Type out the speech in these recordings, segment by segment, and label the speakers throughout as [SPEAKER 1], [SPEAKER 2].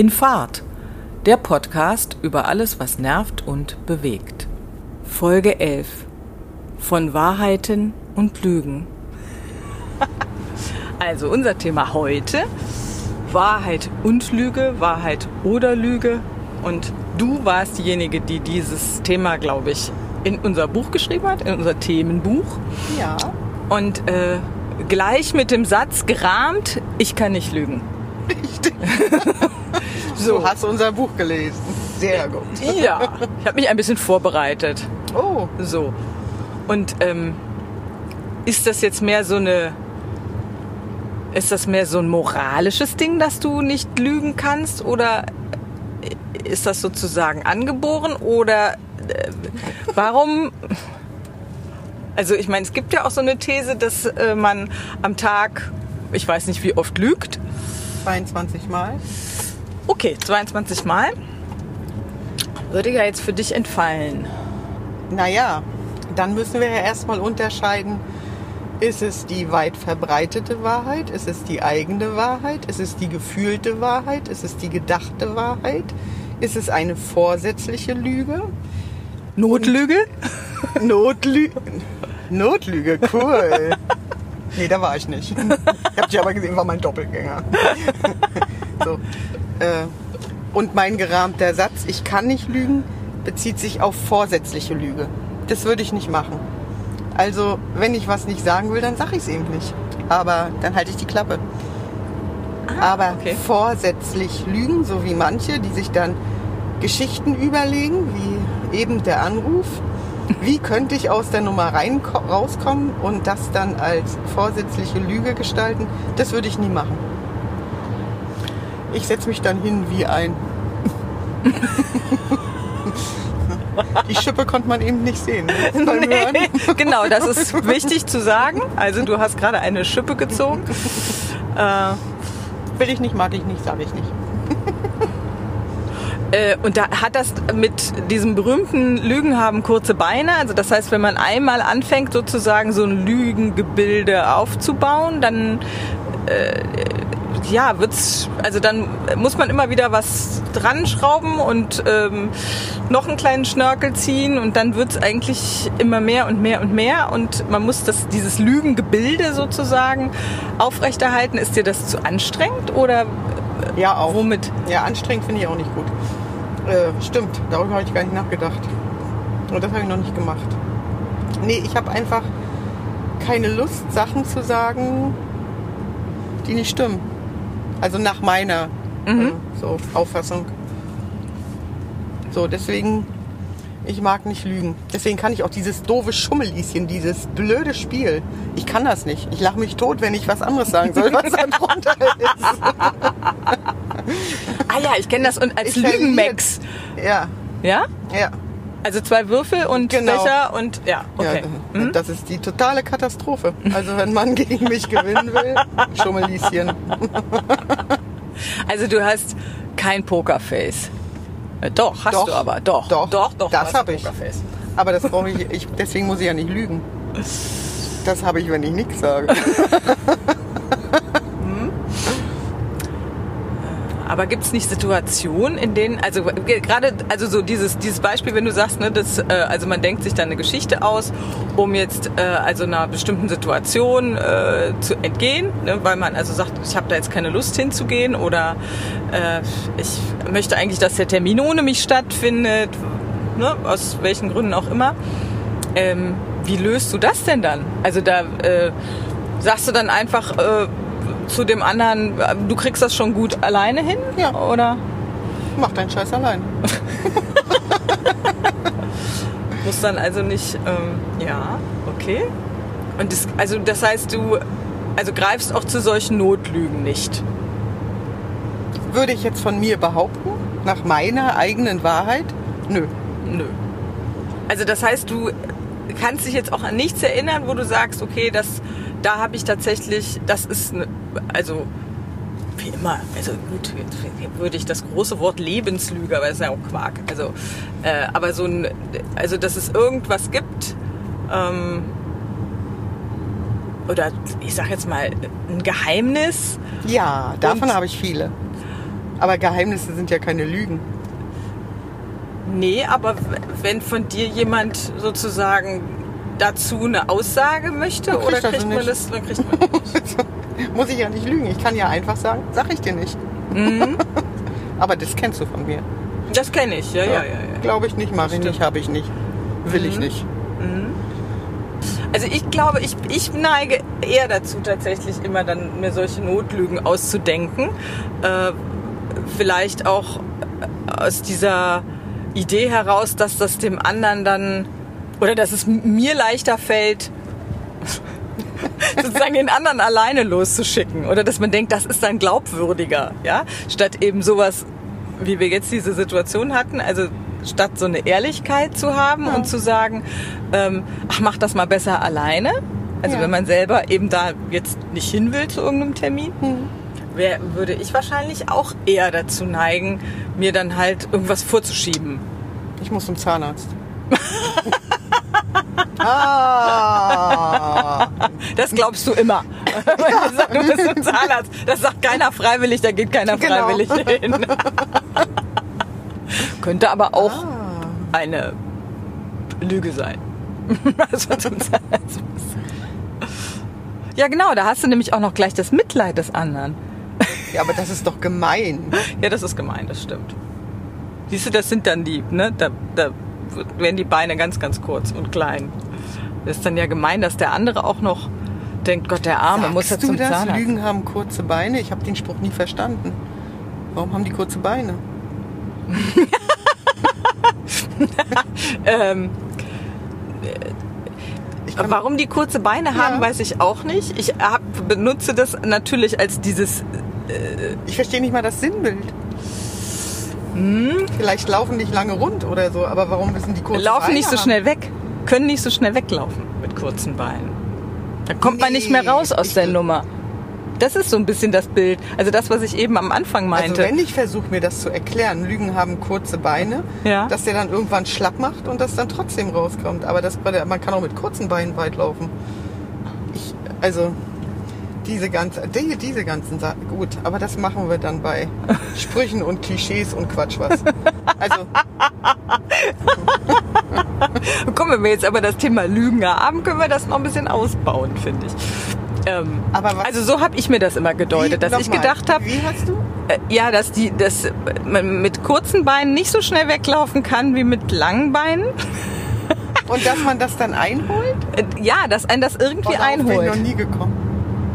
[SPEAKER 1] In Fahrt, der Podcast über alles, was nervt und bewegt. Folge 11. Von Wahrheiten und Lügen. Also unser Thema heute, Wahrheit und Lüge, Wahrheit oder Lüge. Und du warst diejenige, die dieses Thema, glaube ich, in unser Buch geschrieben hat, in unser Themenbuch.
[SPEAKER 2] Ja.
[SPEAKER 1] Und äh, gleich mit dem Satz gerahmt, ich kann nicht lügen.
[SPEAKER 2] Richtig. so hast du unser Buch gelesen. Sehr gut.
[SPEAKER 1] Ja, ich habe mich ein bisschen vorbereitet.
[SPEAKER 2] Oh.
[SPEAKER 1] So. Und ähm, ist das jetzt mehr so eine. Ist das mehr so ein moralisches Ding, dass du nicht lügen kannst? Oder ist das sozusagen angeboren? Oder äh, warum. Also ich meine, es gibt ja auch so eine These, dass äh, man am Tag, ich weiß nicht wie oft lügt.
[SPEAKER 2] 22 Mal.
[SPEAKER 1] Okay, 22 Mal. Würde ja jetzt für dich entfallen.
[SPEAKER 2] Naja, dann müssen wir ja erstmal unterscheiden, ist es die weit verbreitete Wahrheit? Ist es die eigene Wahrheit? Ist es die gefühlte Wahrheit? Ist es die gedachte Wahrheit? Ist es eine vorsätzliche Lüge?
[SPEAKER 1] Notlüge?
[SPEAKER 2] Notlüge. Notlüge, cool. nee, da war ich nicht. Ich hab dich aber gesehen, war mein Doppelgänger. so, äh, und mein gerahmter Satz, ich kann nicht lügen, bezieht sich auf vorsätzliche Lüge. Das würde ich nicht machen. Also, wenn ich was nicht sagen will, dann sage ich es eben nicht. Aber dann halte ich die Klappe.
[SPEAKER 1] Ah,
[SPEAKER 2] Aber
[SPEAKER 1] okay.
[SPEAKER 2] vorsätzlich lügen, so wie manche, die sich dann Geschichten überlegen, wie eben der Anruf. Wie könnte ich aus der Nummer rein rauskommen und das dann als vorsätzliche Lüge gestalten? Das würde ich nie machen. Ich setze mich dann hin wie ein. Die Schippe konnte man eben nicht sehen. ne? Hören.
[SPEAKER 1] genau, das ist wichtig zu sagen. Also du hast gerade eine Schippe gezogen. Äh,
[SPEAKER 2] Will ich nicht, mag ich nicht, sage ich nicht.
[SPEAKER 1] Äh, und da hat das mit diesem berühmten Lügen haben kurze Beine. Also das heißt, wenn man einmal anfängt, sozusagen so ein Lügengebilde aufzubauen, dann äh, ja wird's. Also dann muss man immer wieder was dran schrauben und ähm, noch einen kleinen Schnörkel ziehen und dann wird's eigentlich immer mehr und mehr und mehr und man muss das dieses Lügengebilde sozusagen aufrechterhalten. Ist dir das zu anstrengend oder
[SPEAKER 2] Ja, auch.
[SPEAKER 1] womit?
[SPEAKER 2] Ja, anstrengend finde ich auch nicht gut. Äh, stimmt, darüber habe ich gar nicht nachgedacht. Und das habe ich noch nicht gemacht. Nee, ich habe einfach keine Lust, Sachen zu sagen, die nicht stimmen. Also nach meiner äh, so, Auffassung. So, deswegen, ich mag nicht lügen. Deswegen kann ich auch dieses doofe Schummelieschen, dieses blöde Spiel, ich kann das nicht. Ich lache mich tot, wenn ich was anderes sagen soll, was da drunter ist.
[SPEAKER 1] Ah ja, ich kenne das und als. Lügenmax.
[SPEAKER 2] Ja,
[SPEAKER 1] Ja?
[SPEAKER 2] ja.
[SPEAKER 1] Also zwei Würfel und
[SPEAKER 2] Genau.
[SPEAKER 1] Becher und ja, okay.
[SPEAKER 2] Ja,
[SPEAKER 1] Mhm.
[SPEAKER 2] Das ist die totale Katastrophe. Also wenn man gegen mich gewinnen will, Schummelieschen.
[SPEAKER 1] Also du hast kein Pokerface. Äh, Doch, hast
[SPEAKER 2] Doch.
[SPEAKER 1] du aber. Doch,
[SPEAKER 2] Doch.
[SPEAKER 1] doch, doch.
[SPEAKER 2] Das
[SPEAKER 1] du hast
[SPEAKER 2] hab
[SPEAKER 1] ein
[SPEAKER 2] ich.
[SPEAKER 1] Pokerface.
[SPEAKER 2] Aber das brauche ich, ich, deswegen muss ich ja nicht lügen. Das habe ich, wenn ich nichts sage.
[SPEAKER 1] Aber gibt es nicht Situationen, in denen, also ge- gerade, also so dieses, dieses Beispiel, wenn du sagst, ne, das, äh, also man denkt sich dann eine Geschichte aus, um jetzt äh, also einer bestimmten Situation äh, zu entgehen, ne, weil man also sagt, ich habe da jetzt keine Lust hinzugehen oder äh, ich möchte eigentlich, dass der Termin ohne mich stattfindet, ne, aus welchen Gründen auch immer. Ähm, wie löst du das denn dann? Also da äh, sagst du dann einfach äh, zu dem anderen, du kriegst das schon gut alleine hin?
[SPEAKER 2] Ja.
[SPEAKER 1] Oder
[SPEAKER 2] Mach deinen Scheiß allein.
[SPEAKER 1] musst dann also nicht, ähm, ja, okay. Und das, also das heißt, du also greifst auch zu solchen Notlügen nicht.
[SPEAKER 2] Würde ich jetzt von mir behaupten, nach meiner eigenen Wahrheit? Nö.
[SPEAKER 1] Nö. Also das heißt, du kannst dich jetzt auch an nichts erinnern, wo du sagst, okay, das, da habe ich tatsächlich, das ist, ne, also wie immer, also gut, würde ich das große Wort Lebenslüge, aber das ist ja auch Quark. Also, äh, aber so ein, also dass es irgendwas gibt, ähm, oder ich sag jetzt mal ein Geheimnis,
[SPEAKER 2] Ja, davon habe ich viele. Aber Geheimnisse sind ja keine Lügen.
[SPEAKER 1] Nee, aber wenn von dir jemand sozusagen dazu eine Aussage möchte,
[SPEAKER 2] kriegt
[SPEAKER 1] oder
[SPEAKER 2] er
[SPEAKER 1] kriegt man
[SPEAKER 2] nicht.
[SPEAKER 1] das, dann kriegt man das.
[SPEAKER 2] Muss ich ja nicht lügen. Ich kann ja einfach sagen, sag ich dir nicht.
[SPEAKER 1] Mhm.
[SPEAKER 2] Aber das kennst du von mir.
[SPEAKER 1] Das kenne ich, ja, ja, ja. ja.
[SPEAKER 2] Glaube ich nicht, mache ich nicht, habe ich nicht. Will ich
[SPEAKER 1] Mhm.
[SPEAKER 2] nicht.
[SPEAKER 1] Also ich glaube, ich, ich neige eher dazu, tatsächlich immer dann mir solche Notlügen auszudenken. Äh, vielleicht auch aus dieser Idee heraus, dass das dem anderen dann oder dass es mir leichter fällt, sozusagen den anderen alleine loszuschicken oder dass man denkt, das ist dann glaubwürdiger, ja, statt eben sowas, wie wir jetzt diese Situation hatten, also statt so eine Ehrlichkeit zu haben und zu sagen, ähm, ach, mach das mal besser alleine. Also
[SPEAKER 2] Ja.
[SPEAKER 1] wenn man selber eben da jetzt nicht hin will zu irgendeinem Termin, wär, würde ich wahrscheinlich auch eher dazu neigen, mir dann halt irgendwas vorzuschieben.
[SPEAKER 2] Ich muss zum Zahnarzt. ah,
[SPEAKER 1] Das glaubst du immer. Wenn du sagst, du bist ein Zahnarzt, das sagt keiner freiwillig, da geht keiner
[SPEAKER 2] Genau.
[SPEAKER 1] freiwillig hin. Könnte aber auch
[SPEAKER 2] ah.
[SPEAKER 1] eine Lüge sein. Also zum Zahnarzt muss. ja, genau, da hast du nämlich auch noch gleich das Mitleid des anderen.
[SPEAKER 2] Ja, aber das ist doch gemein.
[SPEAKER 1] Ja, das ist gemein, das stimmt. Siehst du, das sind dann die, ne, da, da werden die Beine ganz, ganz kurz und klein. Das ist dann ja gemein, dass der andere auch noch denkt, Gott, der Arme
[SPEAKER 2] Sagst
[SPEAKER 1] muss ja
[SPEAKER 2] du
[SPEAKER 1] zum
[SPEAKER 2] das?
[SPEAKER 1] Zahnarzt.
[SPEAKER 2] Lügen haben kurze Beine? Ich habe den Spruch nie verstanden. Warum haben die kurze Beine?
[SPEAKER 1] Ähm, warum die kurze Beine haben,
[SPEAKER 2] Ja.
[SPEAKER 1] weiß ich auch nicht. Ich hab, benutze das natürlich als dieses,
[SPEAKER 2] Ich verstehe nicht mal das Sinnbild.
[SPEAKER 1] Hm?
[SPEAKER 2] Vielleicht laufen nicht lange rund oder so, aber warum müssen die kurze
[SPEAKER 1] laufen
[SPEAKER 2] Beine
[SPEAKER 1] nicht so
[SPEAKER 2] haben?
[SPEAKER 1] schnell weg, können nicht so schnell weglaufen mit kurzen Beinen. Da kommt man nicht mehr
[SPEAKER 2] Nee,
[SPEAKER 1] raus aus der Nummer. Das ist so ein bisschen das Bild. Also das, was ich eben am Anfang
[SPEAKER 2] Also
[SPEAKER 1] meinte.
[SPEAKER 2] wenn ich versuche mir das zu erklären, Lügen haben kurze Beine,
[SPEAKER 1] Ja.
[SPEAKER 2] dass der dann irgendwann schlapp macht und das dann trotzdem rauskommt. Aber das, man kann auch mit kurzen Beinen weit laufen. Ich, also diese ganze, die, diese ganzen Sachen, gut, aber das machen wir dann bei Sprüchen und Klischees und Quatsch was. Also
[SPEAKER 1] Kommen wenn wir jetzt aber das Thema Lügen haben, können wir das noch ein bisschen ausbauen, finde ich. Ähm,
[SPEAKER 2] Aber was-
[SPEAKER 1] also so habe ich mir das immer gedeutet, dass ich gedacht habe,
[SPEAKER 2] Wie hast du?
[SPEAKER 1] äh, ja, dass die, dass man mit kurzen Beinen nicht so schnell weglaufen kann wie mit langen Beinen.
[SPEAKER 2] Und dass man das dann einholt?
[SPEAKER 1] Äh, Ja, dass ein das irgendwie
[SPEAKER 2] darauf bin ich
[SPEAKER 1] einholt.
[SPEAKER 2] noch nie gekommen.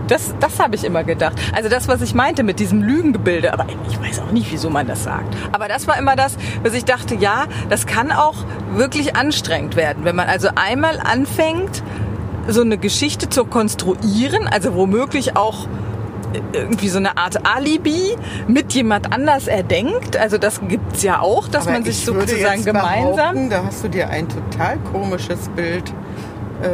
[SPEAKER 1] Das, das habe ich immer gedacht. Also das, was ich meinte mit diesem Lügengebilde, aber ich weiß auch nicht, wieso man das sagt. Aber das war immer das, was ich dachte, ja, das kann auch wirklich anstrengend werden, wenn man also einmal anfängt, so eine Geschichte zu konstruieren, also womöglich auch irgendwie so eine Art Alibi mit jemand anders erdenkt. Also das gibt's ja auch, dass
[SPEAKER 2] Aber
[SPEAKER 1] man sich sozusagen gemeinsam...
[SPEAKER 2] Da hast du dir ein total komisches Bild äh,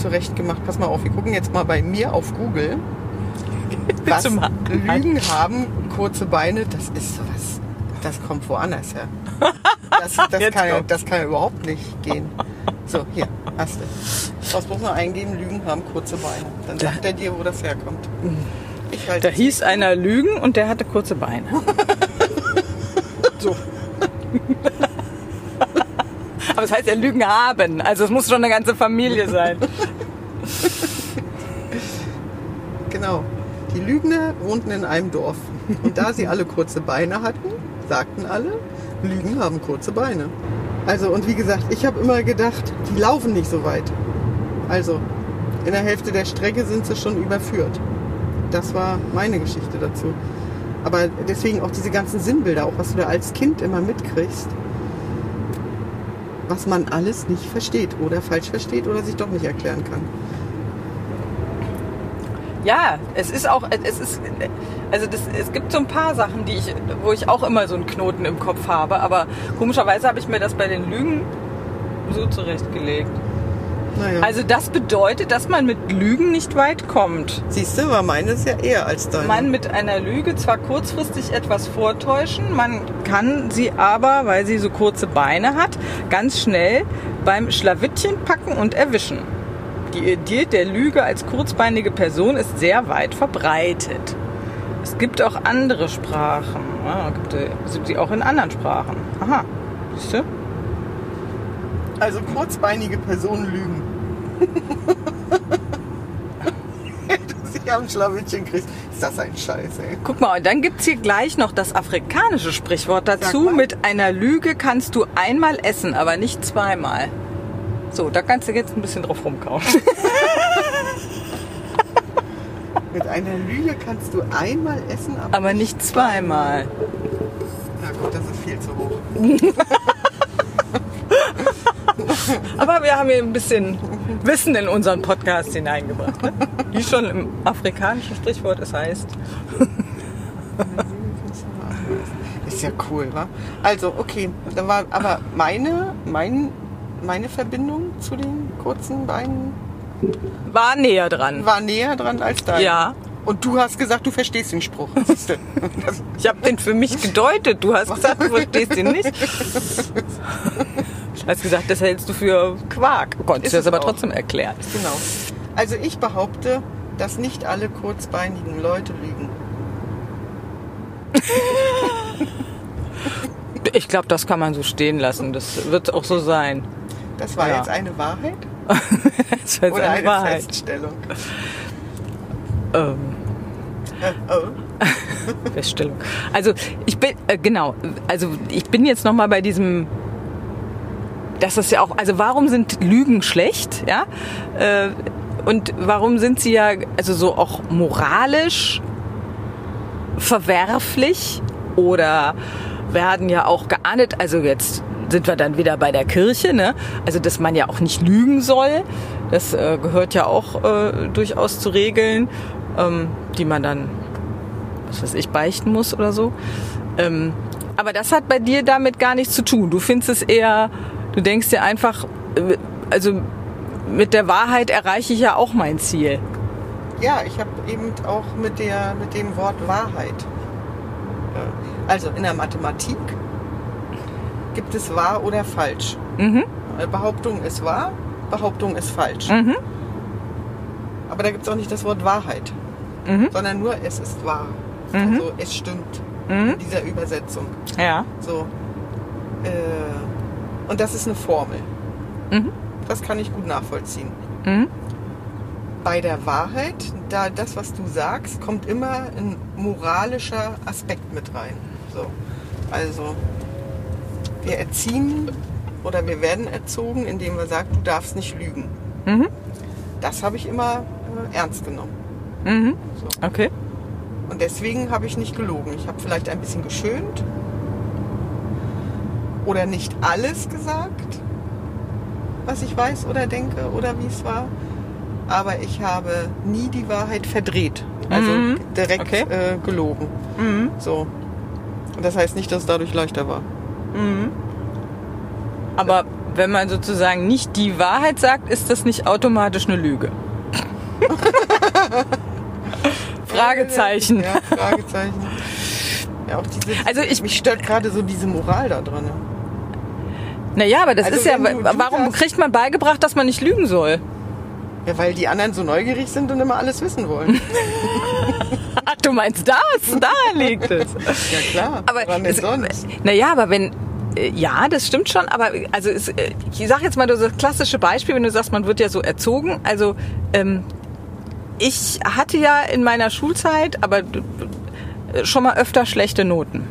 [SPEAKER 2] zurechtgemacht. Pass mal auf, wir gucken jetzt mal bei mir auf Google. Was Lügen haben, kurze Beine, das ist sowas, das kommt woanders her. Das, das, kann, ja- das kann ja überhaupt nicht gehen. So, hier, hast du. Was muss man eingeben? Lügen haben kurze Beine. Dann sagt er dir, wo das herkommt. Ich halte
[SPEAKER 1] Da hieß einer Lügen und der hatte kurze Beine. so. Aber es heißt ja Lügen haben. Also es muss schon eine ganze Familie sein.
[SPEAKER 2] Genau. Die Lügner wohnten in einem Dorf. Und da sie alle kurze Beine hatten, sagten alle, Lügen haben kurze Beine. Also, und wie gesagt, ich habe immer gedacht, die laufen nicht so weit. Also, in der Hälfte der Strecke sind sie schon überführt. Das war meine Geschichte dazu. Aber deswegen auch diese ganzen Sinnbilder, auch was du da als Kind immer mitkriegst, was man alles nicht versteht oder falsch versteht oder sich doch nicht erklären kann.
[SPEAKER 1] Ja, es ist auch, es ist, also das, es gibt so ein paar Sachen, die ich, wo ich auch immer so einen Knoten im Kopf habe. Aber komischerweise habe ich mir das bei den Lügen so zurechtgelegt.
[SPEAKER 2] Naja.
[SPEAKER 1] Also das bedeutet, dass man mit Lügen nicht weit kommt.
[SPEAKER 2] Siehst du, war meines ja eher als deine.
[SPEAKER 1] Man mit einer Lüge zwar kurzfristig etwas vortäuschen, man kann sie aber, weil sie so kurze Beine hat, ganz schnell beim Schlawittchen packen und erwischen. Die Idee der Lüge als kurzbeinige Person ist sehr weit verbreitet. Es gibt auch andere Sprachen. Ah, gibt äh, sind die auch in anderen Sprachen. Aha. Siehst du?
[SPEAKER 2] Also kurzbeinige Personen lügen. Du sie am Schlawittchen kriegst. Ist das ein Scheiß, ey.
[SPEAKER 1] Guck mal, und dann gibt's hier gleich noch das afrikanische Sprichwort dazu. Mit einer Lüge kannst du einmal essen, aber nicht zweimal. So, da kannst du jetzt ein bisschen drauf rumkauen.
[SPEAKER 2] Mit einer Lüge kannst du einmal essen, aber,
[SPEAKER 1] aber nicht zweimal.
[SPEAKER 2] Na gut, das ist viel zu hoch.
[SPEAKER 1] Aber wir haben hier ein bisschen Wissen in unseren Podcast hineingebracht. Ne? Wie schon im afrikanischen Sprichwort es heißt.
[SPEAKER 2] Ist ja cool, wa? Also, okay. Da war aber meine, mein, meine Verbindung zu den kurzen Beinen
[SPEAKER 1] War näher dran.
[SPEAKER 2] war näher dran als deine.
[SPEAKER 1] Ja.
[SPEAKER 2] Und du hast gesagt, du verstehst den Spruch.
[SPEAKER 1] Ich habe den für mich gedeutet. Du hast gesagt, du verstehst ihn nicht. Du hast gesagt, das hältst du für Quark. Konntest
[SPEAKER 2] Ist
[SPEAKER 1] du das aber
[SPEAKER 2] auch.
[SPEAKER 1] trotzdem erklären.
[SPEAKER 2] genau. Also ich behaupte, dass nicht alle kurzbeinigen Leute lügen.
[SPEAKER 1] Ich glaube, das kann man so stehen lassen. Das wird auch so sein.
[SPEAKER 2] Das war
[SPEAKER 1] Ja.
[SPEAKER 2] jetzt eine Wahrheit
[SPEAKER 1] Das war jetzt
[SPEAKER 2] oder
[SPEAKER 1] eine
[SPEAKER 2] eine
[SPEAKER 1] Wahrheit.
[SPEAKER 2] Feststellung?
[SPEAKER 1] Ähm,
[SPEAKER 2] Äh, oh.
[SPEAKER 1] Feststellung. Also ich bin äh, genau. Also ich bin jetzt noch mal bei diesem. Das ist ja auch. Also warum sind Lügen schlecht? Ja. Äh, und warum sind sie ja also so auch moralisch verwerflich oder werden ja auch geahndet. Also jetzt sind wir dann wieder bei der Kirche, ne? Also dass man ja auch nicht lügen soll. Das äh, gehört ja auch äh, durchaus zu Regeln, ähm, die man dann, was weiß ich, beichten muss oder so. Ähm, aber das hat bei dir damit gar nichts zu tun. Du findest es eher, du denkst dir einfach, also mit der Wahrheit erreiche ich ja auch mein Ziel.
[SPEAKER 2] Ja, ich habe eben auch mit, der, mit dem Wort Wahrheit. äh, Also in der Mathematik gibt es wahr oder falsch.
[SPEAKER 1] Mhm.
[SPEAKER 2] Behauptung ist wahr, Behauptung ist falsch.
[SPEAKER 1] Mhm.
[SPEAKER 2] Aber da gibt es auch nicht das Wort Wahrheit,
[SPEAKER 1] Mhm.
[SPEAKER 2] sondern nur es ist wahr.
[SPEAKER 1] Mhm.
[SPEAKER 2] Also es stimmt
[SPEAKER 1] Mhm.
[SPEAKER 2] in dieser Übersetzung.
[SPEAKER 1] Ja.
[SPEAKER 2] So. Äh, und das ist eine Formel.
[SPEAKER 1] Mhm.
[SPEAKER 2] Das kann ich gut nachvollziehen.
[SPEAKER 1] Mhm.
[SPEAKER 2] Bei der Wahrheit, da das, was du sagst, kommt immer ein moralischer Aspekt mit rein. So. Also, wir erziehen oder wir werden erzogen, indem wir sagen, du darfst nicht lügen.
[SPEAKER 1] Mhm.
[SPEAKER 2] Das habe ich immer äh, ernst genommen.
[SPEAKER 1] Mhm.
[SPEAKER 2] So.
[SPEAKER 1] Okay.
[SPEAKER 2] Und deswegen habe ich nicht gelogen. Ich habe vielleicht ein bisschen geschönt oder nicht alles gesagt, was ich weiß oder denke oder wie es war. Aber ich habe nie die Wahrheit verdreht. Also
[SPEAKER 1] Mhm.
[SPEAKER 2] direkt
[SPEAKER 1] Okay.
[SPEAKER 2] äh, gelogen.
[SPEAKER 1] Mhm.
[SPEAKER 2] So. Und das heißt nicht, dass es dadurch leichter war.
[SPEAKER 1] Mhm. Aber wenn man sozusagen nicht die Wahrheit sagt, ist das nicht automatisch eine Lüge. Fragezeichen.
[SPEAKER 2] Ja, Fragezeichen. Ja, diese,
[SPEAKER 1] Also ich-
[SPEAKER 2] mich stört gerade so diese Moral da drin.
[SPEAKER 1] Naja, aber das
[SPEAKER 2] Also
[SPEAKER 1] ist ja, warum kriegt man beigebracht, dass man nicht lügen soll?
[SPEAKER 2] Ja, weil die anderen so neugierig sind und immer alles wissen wollen.
[SPEAKER 1] Ach, du meinst das? Da liegt es.
[SPEAKER 2] Ja klar.
[SPEAKER 1] Aber
[SPEAKER 2] Woran denn sonst?
[SPEAKER 1] naja, aber wenn äh, ja, das stimmt schon, aber also es, äh, ich sage jetzt mal das klassische Beispiel, wenn du sagst, man wird ja so erzogen. Also ähm, ich hatte ja in meiner Schulzeit, aber äh, schon mal öfter schlechte Noten.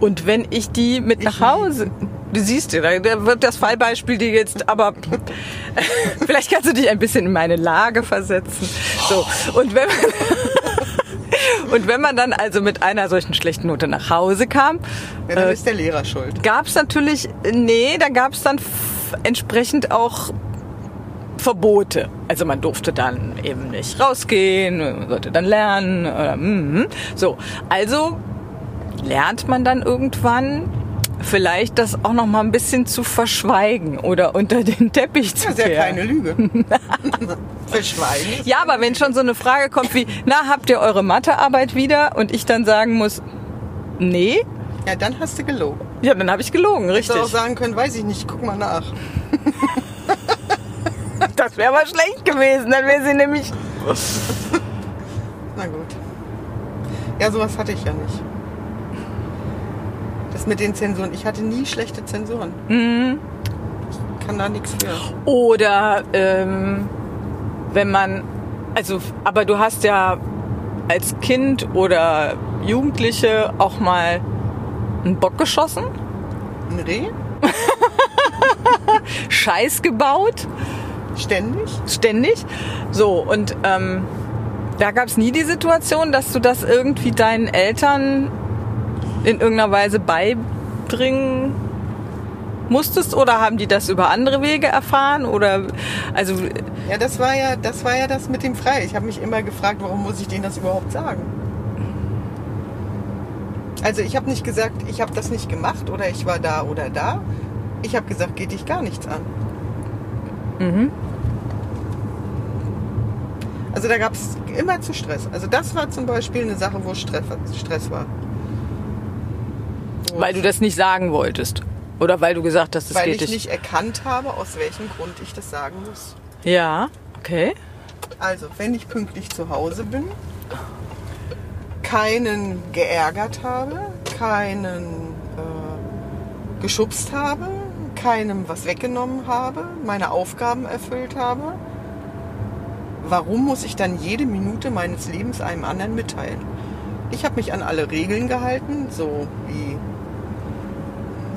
[SPEAKER 1] Und wenn ich die mit nach Hause, du siehst, da, da wird das Fallbeispiel dir jetzt, aber vielleicht kannst du dich ein bisschen in meine Lage versetzen. So und wenn und wenn man dann also mit einer solchen schlechten Note nach Hause kam,
[SPEAKER 2] Ja, dann
[SPEAKER 1] äh,
[SPEAKER 2] ist der Lehrer schuld.
[SPEAKER 1] gab es natürlich, nee, da gab es dann entsprechend auch Verbote. Also man durfte dann eben nicht rausgehen, man sollte dann lernen. Oder, mhm. So, also lernt man dann irgendwann vielleicht das auch noch mal ein bisschen zu verschweigen oder unter den Teppich zu
[SPEAKER 2] Das ist ja
[SPEAKER 1] kehren.
[SPEAKER 2] keine Lüge. Verschweigen.
[SPEAKER 1] Ja, aber wenn schon so eine Frage kommt wie, na, habt ihr eure Mathearbeit wieder? Und ich dann sagen muss, nee,
[SPEAKER 2] Ja, dann hast du gelogen.
[SPEAKER 1] ja, dann habe ich gelogen,
[SPEAKER 2] Hättest du auch
[SPEAKER 1] richtig.
[SPEAKER 2] sagen können, weiß ich nicht, guck mal nach.
[SPEAKER 1] Das wäre aber schlecht gewesen, dann wäre sie nämlich
[SPEAKER 2] Na gut. Ja, sowas hatte ich ja nicht. Das mit den Zensuren. Ich hatte nie schlechte Zensuren.
[SPEAKER 1] Mhm.
[SPEAKER 2] Ich kann da nichts für.
[SPEAKER 1] Oder ähm, wenn man, also, aber du hast ja als Kind oder Jugendliche auch mal einen Bock geschossen,
[SPEAKER 2] Ein Reh?
[SPEAKER 1] Scheiß gebaut,
[SPEAKER 2] Ständig?
[SPEAKER 1] ständig. So, und ähm, da gab es nie die Situation, dass du das irgendwie deinen Eltern in irgendeiner Weise beibringen musstest oder haben die das über andere Wege erfahren oder also
[SPEAKER 2] Ja, das war ja, das war ja das mit dem Frei. Ich habe mich immer gefragt, warum muss ich denen das überhaupt sagen? Also ich habe nicht gesagt, ich habe das nicht gemacht oder ich war da oder da. Ich habe gesagt, geht dich gar nichts an.
[SPEAKER 1] mhm.
[SPEAKER 2] Also da gab es immer zu Stress. Also das war zum Beispiel eine Sache, wo Stress, Stress war.
[SPEAKER 1] Weil du das nicht sagen wolltest oder weil du gesagt hast, das
[SPEAKER 2] weil
[SPEAKER 1] geht
[SPEAKER 2] ich
[SPEAKER 1] nicht.
[SPEAKER 2] nicht erkannt habe, aus welchem Grund ich das sagen muss.
[SPEAKER 1] Ja, okay.
[SPEAKER 2] Also, wenn ich pünktlich zu Hause bin, keinen geärgert habe, keinen äh, geschubst habe, keinem was weggenommen habe, meine Aufgaben erfüllt habe, warum muss ich dann jede Minute meines Lebens einem anderen mitteilen? Ich habe mich an alle Regeln gehalten, so wie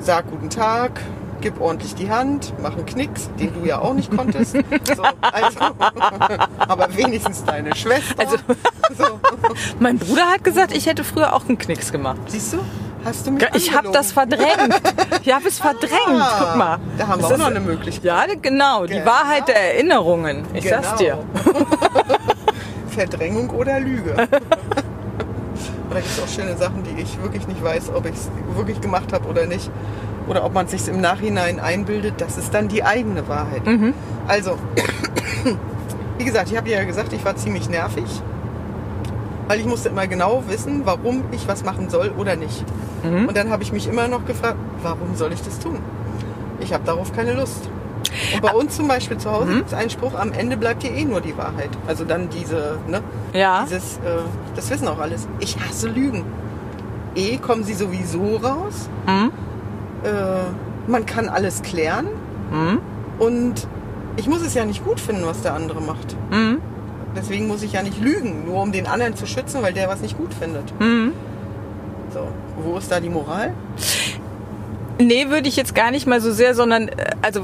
[SPEAKER 2] sag guten Tag, gib ordentlich die Hand, mach einen Knicks, den du ja auch nicht konntest. So, also, aber wenigstens deine Schwester.
[SPEAKER 1] Also-
[SPEAKER 2] so.
[SPEAKER 1] Mein Bruder hat gesagt, ich hätte früher auch einen Knicks gemacht.
[SPEAKER 2] Siehst du? Hast du mich
[SPEAKER 1] Ich habe das verdrängt. Ich habe es verdrängt.
[SPEAKER 2] Ah,
[SPEAKER 1] Guck mal.
[SPEAKER 2] Da haben wir auch noch eine Möglichkeit.
[SPEAKER 1] Ja, genau. Die
[SPEAKER 2] Genau.
[SPEAKER 1] Wahrheit der Erinnerungen. Ich sag's dir.
[SPEAKER 2] Genau. Verdrängung oder Lüge. Da gibt es auch schöne Sachen, die ich wirklich nicht weiß, ob ich es wirklich gemacht habe oder nicht. Oder ob man es sich im Nachhinein einbildet. Das ist dann die eigene Wahrheit.
[SPEAKER 1] Mhm.
[SPEAKER 2] Also, wie gesagt, ich habe ja gesagt, ich war ziemlich nervig. Weil ich musste immer genau wissen, warum ich was machen soll oder nicht.
[SPEAKER 1] Mhm.
[SPEAKER 2] Und dann habe ich mich immer noch gefragt, warum soll ich das tun? Ich habe darauf keine Lust. Und bei uns zum Beispiel zu Hause
[SPEAKER 1] Mhm.
[SPEAKER 2] gibt es einen Spruch, am Ende bleibt dir eh nur die Wahrheit. Also dann diese, ne?
[SPEAKER 1] Ja.
[SPEAKER 2] Dieses, äh, das wissen auch alles. Ich hasse Lügen. Eh kommen sie sowieso raus.
[SPEAKER 1] Mhm.
[SPEAKER 2] Äh, man kann alles klären.
[SPEAKER 1] Mhm.
[SPEAKER 2] Und ich muss es ja nicht gut finden, was der andere macht.
[SPEAKER 1] Mhm.
[SPEAKER 2] Deswegen muss ich ja nicht lügen, nur um den anderen zu schützen, weil der was nicht gut findet.
[SPEAKER 1] Mhm.
[SPEAKER 2] So, wo ist da die Moral?
[SPEAKER 1] Nee, würde ich jetzt gar nicht mal so sehr, sondern äh, also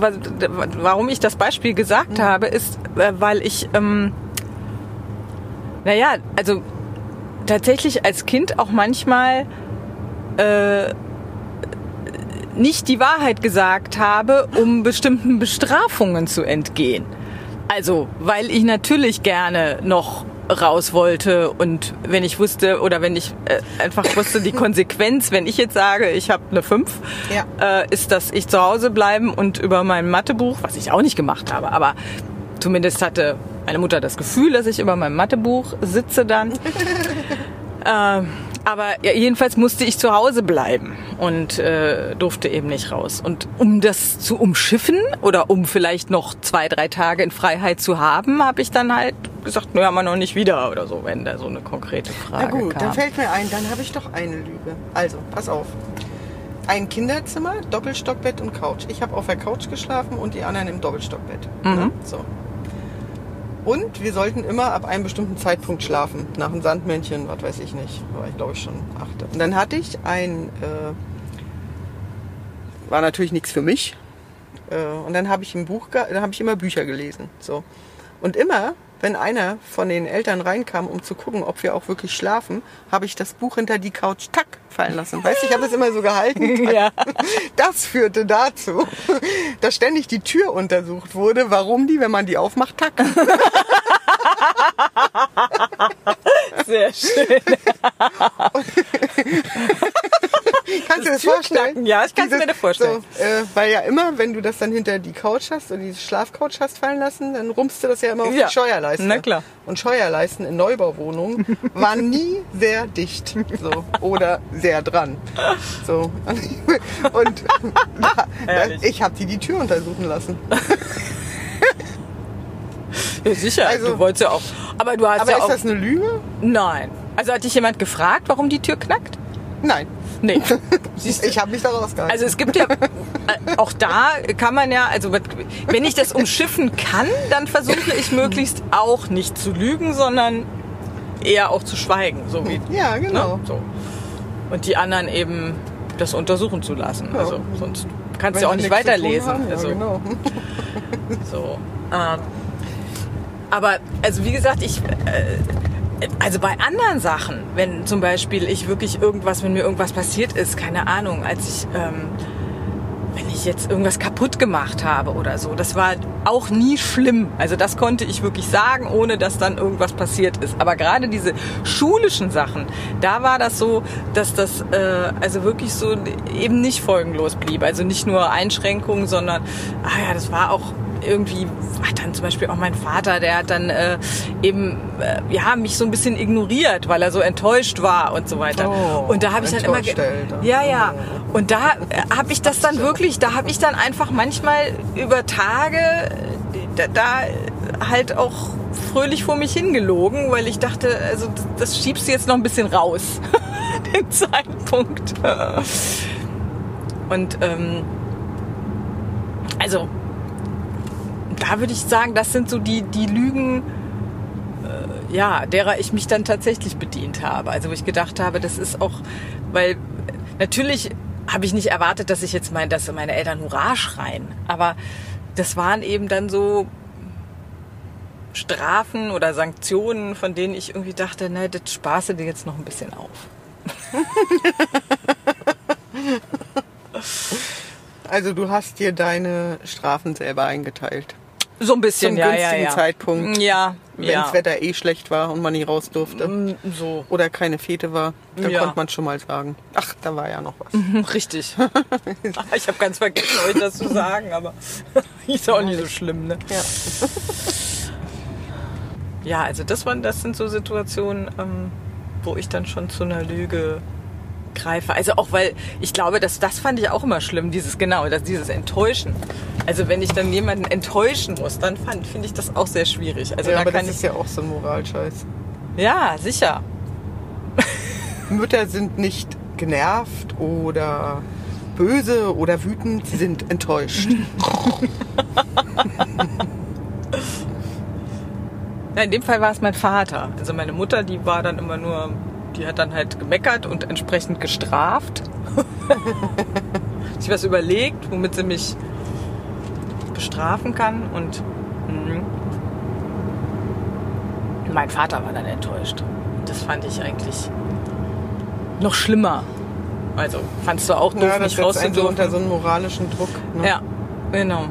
[SPEAKER 1] warum ich das Beispiel gesagt
[SPEAKER 2] Mhm.
[SPEAKER 1] habe, ist, äh, weil ich, ähm, naja, also tatsächlich als Kind auch manchmal äh, nicht die Wahrheit gesagt habe, um bestimmten Bestrafungen zu entgehen. Also, weil ich natürlich gerne noch raus wollte und wenn ich wusste oder wenn ich äh, einfach wusste die Konsequenz, wenn ich jetzt sage, ich habe eine 5,
[SPEAKER 2] Ja.
[SPEAKER 1] äh, ist, dass ich zu Hause bleiben und über mein Mathebuch, was ich auch nicht gemacht habe, aber zumindest hatte meine Mutter das Gefühl, dass ich über meinem Mathebuch sitze dann. ähm, aber jedenfalls musste ich zu Hause bleiben und äh, durfte eben nicht raus. Und um das zu umschiffen oder um vielleicht noch zwei, drei Tage in Freiheit zu haben, habe ich dann halt gesagt, naja, mal noch nicht wieder oder so, wenn da so eine konkrete Frage
[SPEAKER 2] Na gut,
[SPEAKER 1] kam.
[SPEAKER 2] dann fällt mir ein, dann habe ich doch eine Lüge. Also, pass auf. Ein Kinderzimmer, Doppelstockbett und Couch. Ich habe auf der Couch geschlafen und die anderen im Doppelstockbett.
[SPEAKER 1] Mhm.
[SPEAKER 2] Ne? So. Und wir sollten immer ab einem bestimmten Zeitpunkt schlafen. Nach einem Sandmännchen, was weiß ich nicht. War ich glaube ich schon achte. Und dann hatte ich ein, äh, war natürlich nichts für mich. Äh, und dann habe ich ein Buch, dann habe ich immer Bücher gelesen. So. Und immer, wenn einer von den Eltern reinkam, um zu gucken, ob wir auch wirklich schlafen, habe ich das Buch hinter die Couch tack fallen lassen. Weißt du, ich habe es immer so gehalten.
[SPEAKER 1] Ja.
[SPEAKER 2] Das führte dazu, dass ständig die Tür untersucht wurde, warum die, wenn man die aufmacht, tack.
[SPEAKER 1] Sehr schön.
[SPEAKER 2] Kannst du dir das vorstellen?
[SPEAKER 1] ja, ich kann's mir das vorstellen.
[SPEAKER 2] So, äh, weil ja immer, wenn du das dann hinter die Couch hast oder die Schlafcouch hast fallen lassen, dann rumpst du das ja immer auf
[SPEAKER 1] Ja,
[SPEAKER 2] die Scheuerleiste.
[SPEAKER 1] na klar.
[SPEAKER 2] Und Scheuerleisten in Neubauwohnungen waren nie sehr dicht so, oder sehr dran. So. Und da, da,
[SPEAKER 1] Herrlich.
[SPEAKER 2] ich habe die die Tür untersuchen lassen.
[SPEAKER 1] Ja, sicher,
[SPEAKER 2] Also-
[SPEAKER 1] du wolltest ja auch. Aber du hast
[SPEAKER 2] Aber
[SPEAKER 1] ja
[SPEAKER 2] ist
[SPEAKER 1] auch.
[SPEAKER 2] das eine Lüge?
[SPEAKER 1] Nein. Also hat dich jemand gefragt, warum die Tür knackt?
[SPEAKER 2] Nein.
[SPEAKER 1] Nee.
[SPEAKER 2] Ich habe mich da rausgehalten.
[SPEAKER 1] Also es gibt ja, äh, auch da kann man ja, also wenn ich das umschiffen kann, dann versuche ich möglichst auch nicht zu lügen, sondern eher auch zu schweigen. So wie,
[SPEAKER 2] ja, genau.
[SPEAKER 1] Ne? So. Und die anderen eben das untersuchen zu lassen.
[SPEAKER 2] Ja.
[SPEAKER 1] Also sonst kannst du auch
[SPEAKER 2] sie
[SPEAKER 1] nicht weiterlesen.
[SPEAKER 2] haben, Ja,
[SPEAKER 1] also,
[SPEAKER 2] genau.
[SPEAKER 1] so. Ähm, aber also wie gesagt, ich äh, also bei anderen Sachen, wenn zum Beispiel ich wirklich irgendwas, wenn mir irgendwas passiert ist, keine Ahnung, als ich ähm, wenn ich jetzt irgendwas kaputt gemacht habe oder so, das war auch nie schlimm. Also das konnte ich wirklich sagen, ohne dass dann irgendwas passiert ist. Aber gerade diese schulischen Sachen, da war das so, dass das äh, also wirklich so eben nicht folgenlos blieb. Also nicht nur Einschränkungen, sondern ah ja, das war auch irgendwie hat dann zum Beispiel auch mein Vater, der hat dann äh, eben äh, ja mich so ein bisschen ignoriert, weil er so enttäuscht war und so weiter.
[SPEAKER 2] Oh,
[SPEAKER 1] und da habe ich dann immer ja ja und da äh, habe ich das dann wirklich, da habe ich dann einfach manchmal über Tage da, da halt auch fröhlich vor mich hingelogen, weil ich dachte, also das, das schiebst du jetzt noch ein bisschen raus, den Zeitpunkt. Und ähm, also da würde ich sagen, das sind so die, die Lügen, äh, ja, derer ich mich dann tatsächlich bedient habe. Also wo ich gedacht habe, das ist auch, weil natürlich habe ich nicht erwartet, dass ich jetzt mein, dass meine Eltern Hurra schreien. Aber das waren eben dann so Strafen oder Sanktionen, von denen ich irgendwie dachte, ne, das spaße dir jetzt noch ein bisschen auf.
[SPEAKER 2] Also du hast dir deine Strafen selber eingeteilt.
[SPEAKER 1] So ein bisschen,
[SPEAKER 2] Zum
[SPEAKER 1] ja, ja,
[SPEAKER 2] günstigen
[SPEAKER 1] ja.
[SPEAKER 2] Zeitpunkt.
[SPEAKER 1] Ja,
[SPEAKER 2] Wenn
[SPEAKER 1] ja.
[SPEAKER 2] das Wetter eh schlecht war und man nie raus durfte.
[SPEAKER 1] Mm, So,
[SPEAKER 2] Oder keine Fete war, dann
[SPEAKER 1] Ja.
[SPEAKER 2] konnte man schon mal sagen. Ach, da war ja noch was.
[SPEAKER 1] richtig. ich habe ganz vergessen, euch das zu sagen, aber ist auch nicht so schlimm, ne?
[SPEAKER 2] Ja.
[SPEAKER 1] Ja, also das waren, das sind so Situationen, ähm, wo ich dann schon zu einer Lüge greife. Also auch weil ich glaube, dass das fand ich auch immer schlimm, dieses genau, dass dieses Enttäuschen. Also wenn ich dann jemanden enttäuschen muss, dann finde ich das auch sehr schwierig. Also
[SPEAKER 2] ja,
[SPEAKER 1] da
[SPEAKER 2] aber
[SPEAKER 1] kann
[SPEAKER 2] das
[SPEAKER 1] ich
[SPEAKER 2] ist ja auch so ein Moralscheiß.
[SPEAKER 1] ja sicher.
[SPEAKER 2] Mütter sind nicht genervt oder böse oder wütend, sie sind enttäuscht.
[SPEAKER 1] Ja, in dem Fall war es mein Vater. Also meine Mutter, die war dann immer nur, die hat dann halt gemeckert und entsprechend gestraft. sich was überlegt, womit sie mich bestrafen kann und mhm. mein Vater war dann enttäuscht. Das fand ich eigentlich noch schlimmer. Also fandst du auch doof,
[SPEAKER 2] Ja, das so
[SPEAKER 1] rauszudürfen?
[SPEAKER 2] unter so einen moralischen Druck. Ne?
[SPEAKER 1] Ja, genau.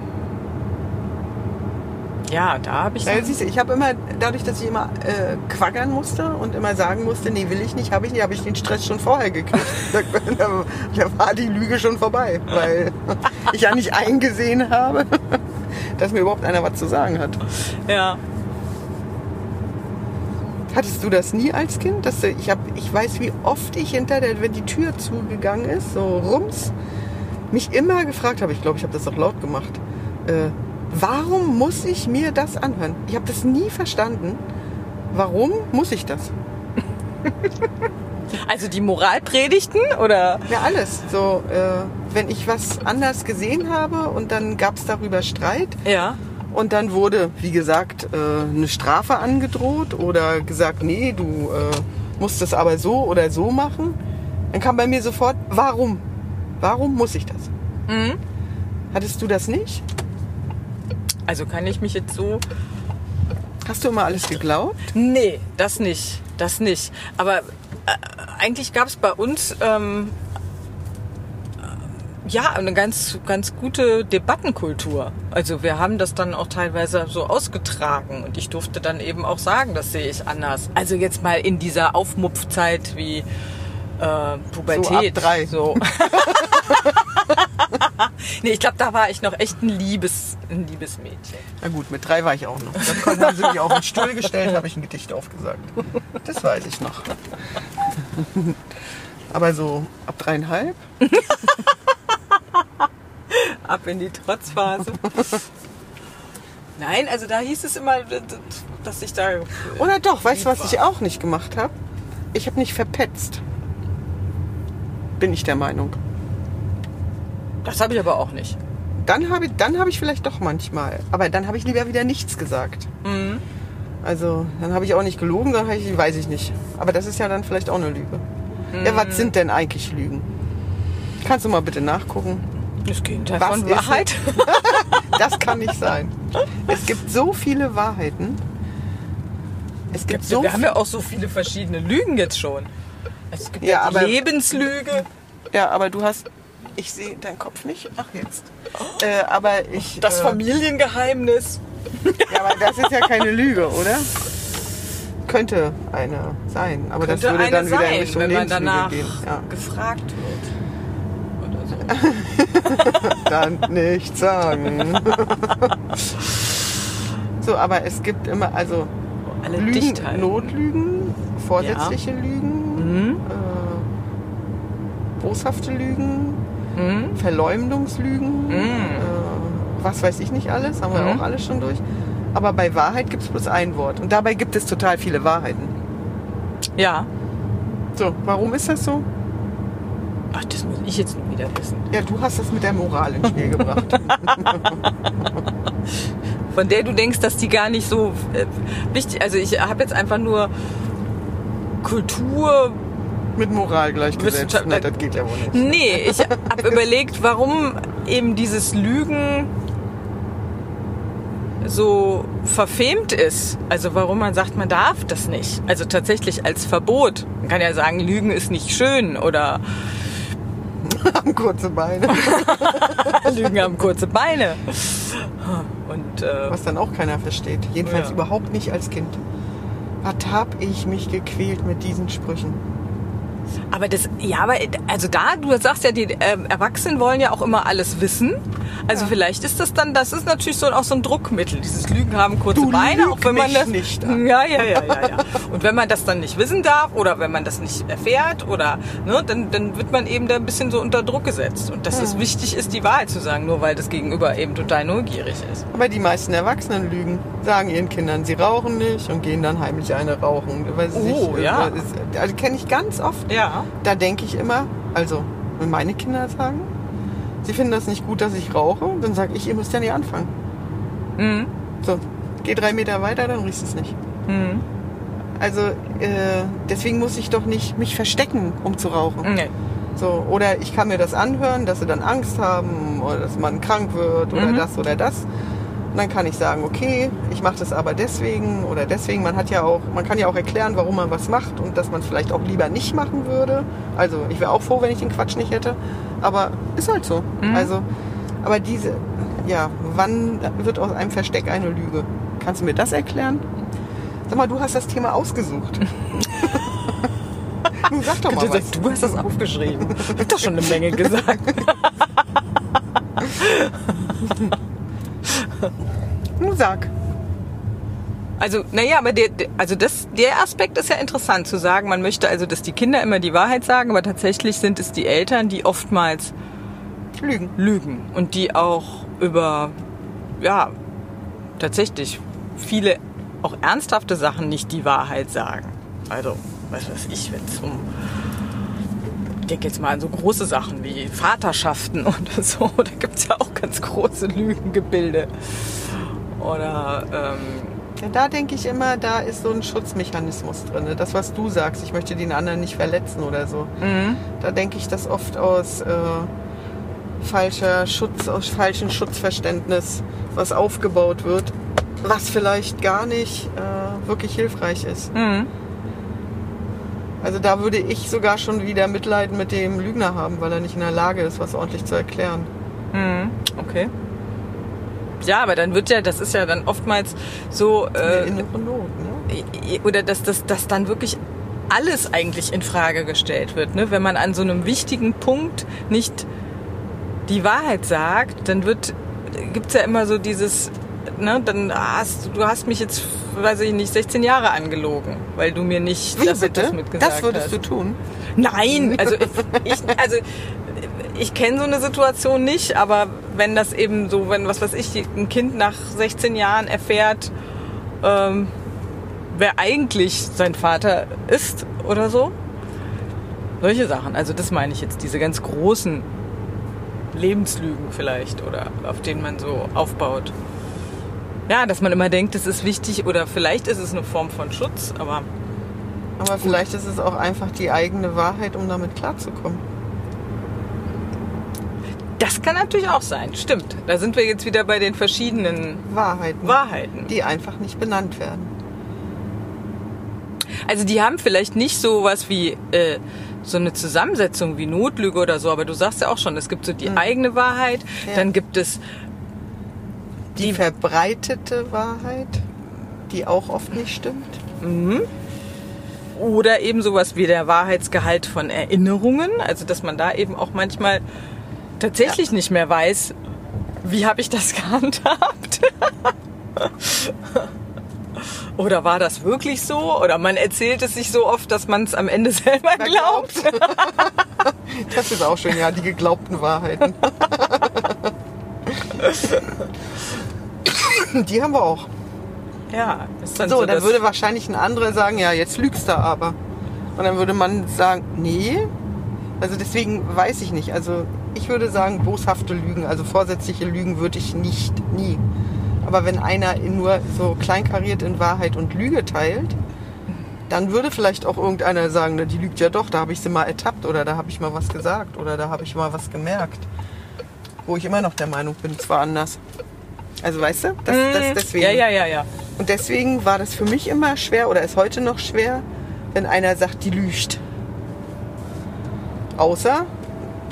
[SPEAKER 1] Ja, da habe ich
[SPEAKER 2] Ja, siehst du, ich habe immer, dadurch, dass ich immer äh, quaggern musste und immer sagen musste, nee, will ich nicht, habe ich nicht, habe ich den Stress schon vorher gekriegt. da, da, da war die Lüge schon vorbei, weil ich ja nicht eingesehen habe, dass mir überhaupt einer was zu sagen hat.
[SPEAKER 1] ja.
[SPEAKER 2] Hattest du das nie als Kind? Dass du, ich, hab, ich weiß, wie oft ich hinter der, wenn die Tür zugegangen ist, so rums, mich immer gefragt habe, ich glaube, ich habe das auch laut gemacht, äh, warum muss ich mir das anhören? Ich habe das nie verstanden. Warum muss ich das?
[SPEAKER 1] Also die Moralpredigten oder?
[SPEAKER 2] Ja, alles. So, äh, wenn ich was anders gesehen habe und dann gab es darüber Streit
[SPEAKER 1] Ja.
[SPEAKER 2] und dann wurde, wie gesagt, äh, eine Strafe angedroht oder gesagt, nee, du äh, musst es aber so oder so machen, dann kam bei mir sofort, warum? Warum muss ich das?
[SPEAKER 1] Mhm.
[SPEAKER 2] Hattest du das nicht?
[SPEAKER 1] Also kann ich mich jetzt so.
[SPEAKER 2] Hast du immer alles geglaubt?
[SPEAKER 1] Nee, das nicht. Das nicht. Aber äh, eigentlich gab es bei uns ähm, äh, ja eine ganz, ganz gute Debattenkultur. Also wir haben das dann auch teilweise so ausgetragen und ich durfte dann eben auch sagen, das sehe ich anders. Also jetzt mal in dieser Aufmupfzeit wie äh, Pubertät.
[SPEAKER 2] So ab drei.
[SPEAKER 1] So. nee, ich glaube, da war ich noch echt ein liebes, ein liebes Mädchen.
[SPEAKER 2] Na gut, mit drei war ich auch noch. Dann konnte man sich auf den Stuhl gestellt, habe ich ein Gedicht aufgesagt. Das weiß ich noch. Aber so ab dreieinhalb?
[SPEAKER 1] ab in die Trotzphase. Nein, also da hieß es immer, dass ich da.
[SPEAKER 2] Oder doch, weißt du, was ich auch nicht gemacht habe? ich habe nicht verpetzt. Bin ich der Meinung.
[SPEAKER 1] Das habe ich aber auch nicht.
[SPEAKER 2] Dann habe ich, dann habe ich vielleicht doch manchmal. Aber dann habe ich lieber wieder nichts gesagt.
[SPEAKER 1] Mhm.
[SPEAKER 2] Also dann habe ich auch nicht gelogen, dann ich, weiß ich nicht. Aber das ist ja dann vielleicht auch eine Lüge. Ja,
[SPEAKER 1] Mhm.
[SPEAKER 2] was sind denn eigentlich Lügen? Kannst du mal bitte nachgucken?
[SPEAKER 1] Das Gegenteil
[SPEAKER 2] Was
[SPEAKER 1] von Wahrheit.
[SPEAKER 2] Das kann nicht sein. Es gibt so viele Wahrheiten. Es gibt so
[SPEAKER 1] wir haben ja auch so viele verschiedene Lügen jetzt schon. Es gibt
[SPEAKER 2] Ja,
[SPEAKER 1] ja, die
[SPEAKER 2] aber-
[SPEAKER 1] Lebenslüge.
[SPEAKER 2] Ja, aber du hast. Ich sehe deinen Kopf nicht. Ach jetzt. Äh, aber ich.
[SPEAKER 1] Das
[SPEAKER 2] äh,
[SPEAKER 1] Familiengeheimnis.
[SPEAKER 2] Ja, aber das ist ja keine Lüge, oder? Könnte eine sein. Aber das
[SPEAKER 1] Könnte
[SPEAKER 2] würde
[SPEAKER 1] eine
[SPEAKER 2] dann wieder in
[SPEAKER 1] sein,
[SPEAKER 2] Richtung
[SPEAKER 1] wenn man danach
[SPEAKER 2] gehen. Ja.
[SPEAKER 1] gefragt wird. Oder so.
[SPEAKER 2] Dann nicht sagen. so, aber es gibt immer, also
[SPEAKER 1] Alle
[SPEAKER 2] Lügen,
[SPEAKER 1] dicht halten.
[SPEAKER 2] Notlügen, vorsätzliche Lügen,
[SPEAKER 1] Mhm.
[SPEAKER 2] äh, boshafte Lügen,
[SPEAKER 1] Mhm.
[SPEAKER 2] Verleumdungslügen,
[SPEAKER 1] Mhm.
[SPEAKER 2] äh, was weiß ich nicht alles, haben wir
[SPEAKER 1] Mhm.
[SPEAKER 2] auch alles schon durch. Aber bei Wahrheit gibt es bloß ein Wort. Und dabei gibt es total viele Wahrheiten.
[SPEAKER 1] Ja.
[SPEAKER 2] So, warum ist das so?
[SPEAKER 1] Ach, das muss ich jetzt wieder wissen.
[SPEAKER 2] Ja, du hast das mit der Moral ins Spiel gebracht.
[SPEAKER 1] Von der du denkst, dass die gar nicht so äh, wichtig. Also ich habe jetzt einfach nur Kultur.
[SPEAKER 2] Mit Moral gleichgesetzt. Na, das geht ja wohl nicht.
[SPEAKER 1] Nee, ich habe überlegt, warum eben dieses Lügen so verfemt ist. Also warum man sagt, man darf das nicht. Also tatsächlich als Verbot. Man kann ja sagen, Lügen ist nicht schön oder
[SPEAKER 2] Haben kurze Beine.
[SPEAKER 1] Lügen haben kurze Beine. Und äh,
[SPEAKER 2] Was dann auch keiner versteht. Jedenfalls
[SPEAKER 1] Ja.
[SPEAKER 2] überhaupt nicht als Kind. Was hab ich mich gequält mit diesen Sprüchen?
[SPEAKER 1] Aber das, ja, aber also da, du sagst ja, die ähm, Erwachsenen wollen ja auch immer alles wissen. Also vielleicht ist das dann, das ist natürlich so auch so ein Druckmittel. Dieses Lügen haben kurze
[SPEAKER 2] Du
[SPEAKER 1] Beine, auch wenn man das
[SPEAKER 2] nicht an.
[SPEAKER 1] Ja, ja, ja, ja, ja. Und wenn man das dann nicht wissen darf oder wenn man das nicht erfährt oder ne, dann, dann wird man eben da ein bisschen so unter Druck gesetzt. Und dass es wichtig ist, die Wahrheit zu sagen, nur weil das Gegenüber eben total neugierig ist.
[SPEAKER 2] Aber die meisten Erwachsenen lügen, sagen ihren Kindern, sie rauchen nicht und gehen dann heimlich eine rauchen. Weil sie
[SPEAKER 1] Oh,
[SPEAKER 2] sich,
[SPEAKER 1] ja.
[SPEAKER 2] äh, Also kenne ich ganz oft.
[SPEAKER 1] Ja.
[SPEAKER 2] Da denke ich immer, also wenn meine Kinder sagen, sie finden das nicht gut, dass ich rauche, dann sage ich, ihr müsst ja nicht anfangen.
[SPEAKER 1] Mhm.
[SPEAKER 2] So, geh drei Meter weiter, dann riechst du es nicht.
[SPEAKER 1] Mhm.
[SPEAKER 2] Also äh, deswegen muss ich doch nicht mich verstecken, um zu rauchen.
[SPEAKER 1] Nee.
[SPEAKER 2] So, oder ich kann mir das anhören, dass sie dann Angst haben oder dass man krank wird oder
[SPEAKER 1] Mhm.
[SPEAKER 2] das oder das. Und dann kann ich sagen, okay, ich mache das aber deswegen oder deswegen. Man hat ja auch, man kann ja auch erklären, warum man was macht und dass man es vielleicht auch lieber nicht machen würde. Also ich wäre auch froh, wenn ich den Quatsch nicht hätte. Aber ist halt so.
[SPEAKER 1] Mhm.
[SPEAKER 2] Also, aber diese, ja, wann wird aus einem Versteck eine Lüge? Kannst du mir das erklären? Sag mal, du hast das Thema ausgesucht. Nun sag doch mal
[SPEAKER 1] Du,
[SPEAKER 2] was.
[SPEAKER 1] du hast das aufgeschrieben. Ich hab doch schon eine Menge gesagt.
[SPEAKER 2] Nun sag.
[SPEAKER 1] Also, naja, aber der, der- also das, der Aspekt ist ja interessant zu sagen. Man möchte also, dass die Kinder immer die Wahrheit sagen, aber tatsächlich sind es die Eltern, die oftmals
[SPEAKER 2] Lügen.
[SPEAKER 1] lügen und die auch über, ja, tatsächlich viele auch ernsthafte Sachen nicht die Wahrheit sagen. Also, was weiß ich, wenn es um, ich denke jetzt mal an so große Sachen wie Vaterschaften oder so, da gibt es ja auch ganz große Lügengebilde. Oder, ähm,
[SPEAKER 2] Ja, da denke ich immer, da ist so ein Schutzmechanismus drin. Das, was du sagst, ich möchte den anderen nicht verletzen oder so.
[SPEAKER 1] mhm.
[SPEAKER 2] Da denke ich das oft aus äh, falscher Schutz, aus falschem Schutzverständnis, was aufgebaut wird, was vielleicht gar nicht äh, wirklich hilfreich ist.
[SPEAKER 1] Mhm.
[SPEAKER 2] Also da würde ich sogar schon wieder Mitleid mit dem Lügner haben, weil er nicht in der Lage ist, was ordentlich zu erklären.
[SPEAKER 1] Mhm. Okay. Ja, aber dann wird ja, das ist ja dann oftmals so, äh,
[SPEAKER 2] innere Not, ne?
[SPEAKER 1] oder dass das dass dann wirklich alles eigentlich in Frage gestellt wird. Ne? Wenn man an so einem wichtigen Punkt nicht die Wahrheit sagt, dann wird gibt's ja immer so dieses, ne, dann hast du hast mich jetzt, weiß ich nicht, 16 Jahre angelogen, weil du mir nicht
[SPEAKER 2] Wie
[SPEAKER 1] das,
[SPEAKER 2] bitte?
[SPEAKER 1] das mitgesagt
[SPEAKER 2] Das würdest
[SPEAKER 1] hast.
[SPEAKER 2] du tun?
[SPEAKER 1] Nein, also ich, also ich kenne so eine Situation nicht, aber wenn das eben so, wenn was weiß ich, ein Kind nach 16 Jahren erfährt, ähm, wer eigentlich sein Vater ist oder so. Solche Sachen. Also das meine ich jetzt, diese ganz großen Lebenslügen vielleicht oder auf denen man so aufbaut. Ja, dass man immer denkt, das ist wichtig oder vielleicht ist es eine Form von Schutz, aber
[SPEAKER 2] Aber vielleicht ist es auch einfach die eigene Wahrheit, um damit klarzukommen.
[SPEAKER 1] das kann natürlich auch sein. Stimmt. Da sind wir jetzt wieder bei den verschiedenen
[SPEAKER 2] Wahrheiten,
[SPEAKER 1] Wahrheiten.
[SPEAKER 2] die einfach nicht benannt werden.
[SPEAKER 1] Also die haben vielleicht nicht so was wie äh, so eine Zusammensetzung wie Notlüge oder so, aber du sagst ja auch schon, es gibt so die eigene Wahrheit,
[SPEAKER 2] Ja.
[SPEAKER 1] dann gibt es
[SPEAKER 2] Die, verbreitete Wahrheit, die auch oft nicht stimmt.
[SPEAKER 1] oder eben sowas wie der Wahrheitsgehalt von Erinnerungen, also dass man da eben auch manchmal tatsächlich nicht mehr weiß, wie habe ich das gehandhabt? Oder war das wirklich so? Oder man erzählt es sich so oft, dass man es am Ende selber glaubt.
[SPEAKER 2] Das ist auch schön, ja, die geglaubten Wahrheiten. die haben wir auch.
[SPEAKER 1] Ja, ist dann
[SPEAKER 2] So,
[SPEAKER 1] so,
[SPEAKER 2] dann würde wahrscheinlich ein anderer sagen, ja, jetzt lügst du aber. Und dann würde man sagen, nee. Also deswegen weiß ich nicht. Also ich würde sagen, boshafte Lügen, also vorsätzliche Lügen würde ich nicht, nie. Aber wenn einer in nur so kleinkariert in Wahrheit und Lüge teilt, dann würde vielleicht auch irgendeiner sagen, na, die lügt ja doch, da habe ich sie mal ertappt oder da habe ich mal was gesagt oder da habe ich mal was gemerkt. Wo ich immer noch der Meinung bin, zwar anders. Also weißt du, das, das deswegen.
[SPEAKER 1] Ja, ja, ja, ja.
[SPEAKER 2] Und deswegen war das für mich immer schwer oder ist heute noch schwer, wenn einer sagt, die lügt. Außer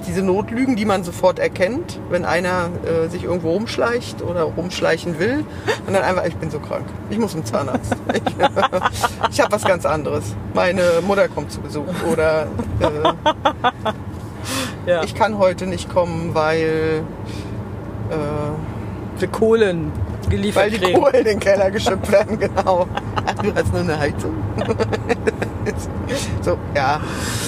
[SPEAKER 2] diese Notlügen, die man sofort erkennt, wenn einer äh, sich irgendwo rumschleicht oder rumschleichen will und dann einfach, ich bin so krank, ich muss zum Zahnarzt. Ich, ich habe was ganz anderes. Meine Mutter kommt zu Besuch oder äh,
[SPEAKER 1] ja.
[SPEAKER 2] ich kann heute nicht kommen, weil äh,
[SPEAKER 1] die Kohlen geliefert
[SPEAKER 2] Weil die
[SPEAKER 1] kriegen.
[SPEAKER 2] Kohlen in den Keller geschippt werden, genau. Du hast nur eine Heizung. so, ja.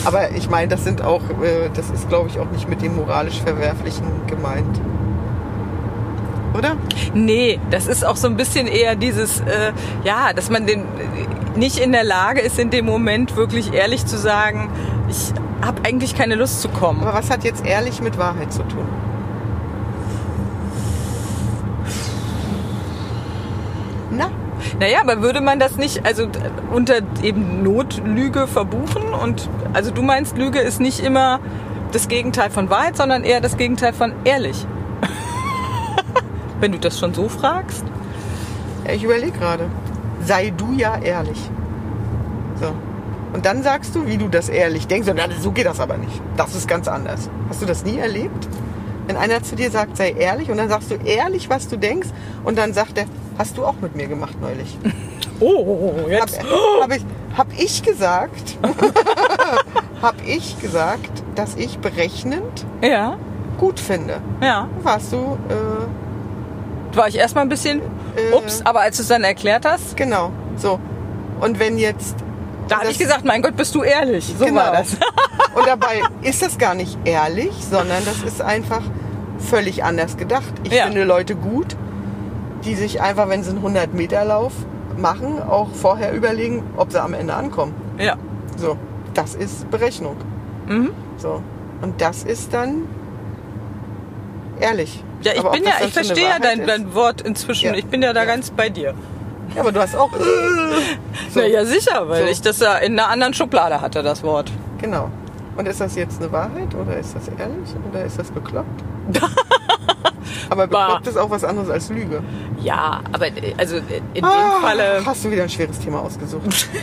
[SPEAKER 2] Aber ich meine, das sind auch, äh, das ist glaube ich auch nicht mit dem moralisch Verwerflichen gemeint. Oder?
[SPEAKER 1] Nee, das ist auch so ein bisschen eher dieses, äh, ja, dass man den nicht in der Lage ist, in dem Moment wirklich ehrlich zu sagen, ich habe eigentlich keine Lust zu kommen.
[SPEAKER 2] Aber was hat jetzt ehrlich mit Wahrheit zu tun? Na,
[SPEAKER 1] Naja, aber würde man das nicht, also unter eben Notlüge verbuchen? Und also du meinst, Lüge ist nicht immer das Gegenteil von Wahrheit, sondern eher das Gegenteil von ehrlich. Wenn du das schon so fragst.
[SPEAKER 2] ich überlege gerade. Sei du ja ehrlich. So. Und dann sagst du, wie du das ehrlich denkst. Und so geht das aber nicht. Das ist ganz anders. Hast du das nie erlebt? Wenn einer zu dir sagt, sei ehrlich, und dann sagst du ehrlich, was du denkst, und dann sagt er, hast du auch mit mir gemacht neulich.
[SPEAKER 1] Oh,
[SPEAKER 2] Hab,
[SPEAKER 1] jetzt.
[SPEAKER 2] hab, ich, hab ich gesagt, hab ich gesagt, dass ich berechnend
[SPEAKER 1] Ja,
[SPEAKER 2] gut finde.
[SPEAKER 1] ja.
[SPEAKER 2] Warst du, äh,
[SPEAKER 1] War ich erstmal ein bisschen,
[SPEAKER 2] Äh.
[SPEAKER 1] ups, aber als du es dann erklärt hast,
[SPEAKER 2] genau, so. Und wenn jetzt
[SPEAKER 1] da habe
[SPEAKER 2] Das-
[SPEAKER 1] ich gesagt, mein Gott, bist du ehrlich. So
[SPEAKER 2] Genau.
[SPEAKER 1] war das.
[SPEAKER 2] Und dabei ist das gar nicht ehrlich, sondern das ist einfach völlig anders gedacht. Ich
[SPEAKER 1] Ja.
[SPEAKER 2] finde Leute gut, die sich einfach, wenn sie einen 100-Meter-Lauf machen, auch vorher überlegen, ob sie am Ende ankommen.
[SPEAKER 1] Ja.
[SPEAKER 2] So, das ist Berechnung.
[SPEAKER 1] Mhm.
[SPEAKER 2] So. Und das ist dann ehrlich.
[SPEAKER 1] Ja, ich
[SPEAKER 2] Aber
[SPEAKER 1] bin ja, ich verstehe ja dein, dein Wort inzwischen.
[SPEAKER 2] Ja.
[SPEAKER 1] Ich bin ja da
[SPEAKER 2] Ja.
[SPEAKER 1] ganz bei dir.
[SPEAKER 2] Ja, aber du hast auch. so,
[SPEAKER 1] Na ja, sicher, weil
[SPEAKER 2] So.
[SPEAKER 1] ich das ja in einer anderen Schublade hatte, das Wort.
[SPEAKER 2] Genau. Und ist das jetzt eine Wahrheit oder ist das ehrlich oder ist das bekloppt? aber
[SPEAKER 1] Bah.
[SPEAKER 2] bekloppt ist auch was anderes als Lüge.
[SPEAKER 1] Ja, aber äh, also äh, in
[SPEAKER 2] Ah,
[SPEAKER 1] dem Falle.
[SPEAKER 2] Hast du wieder ein schweres Thema ausgesucht.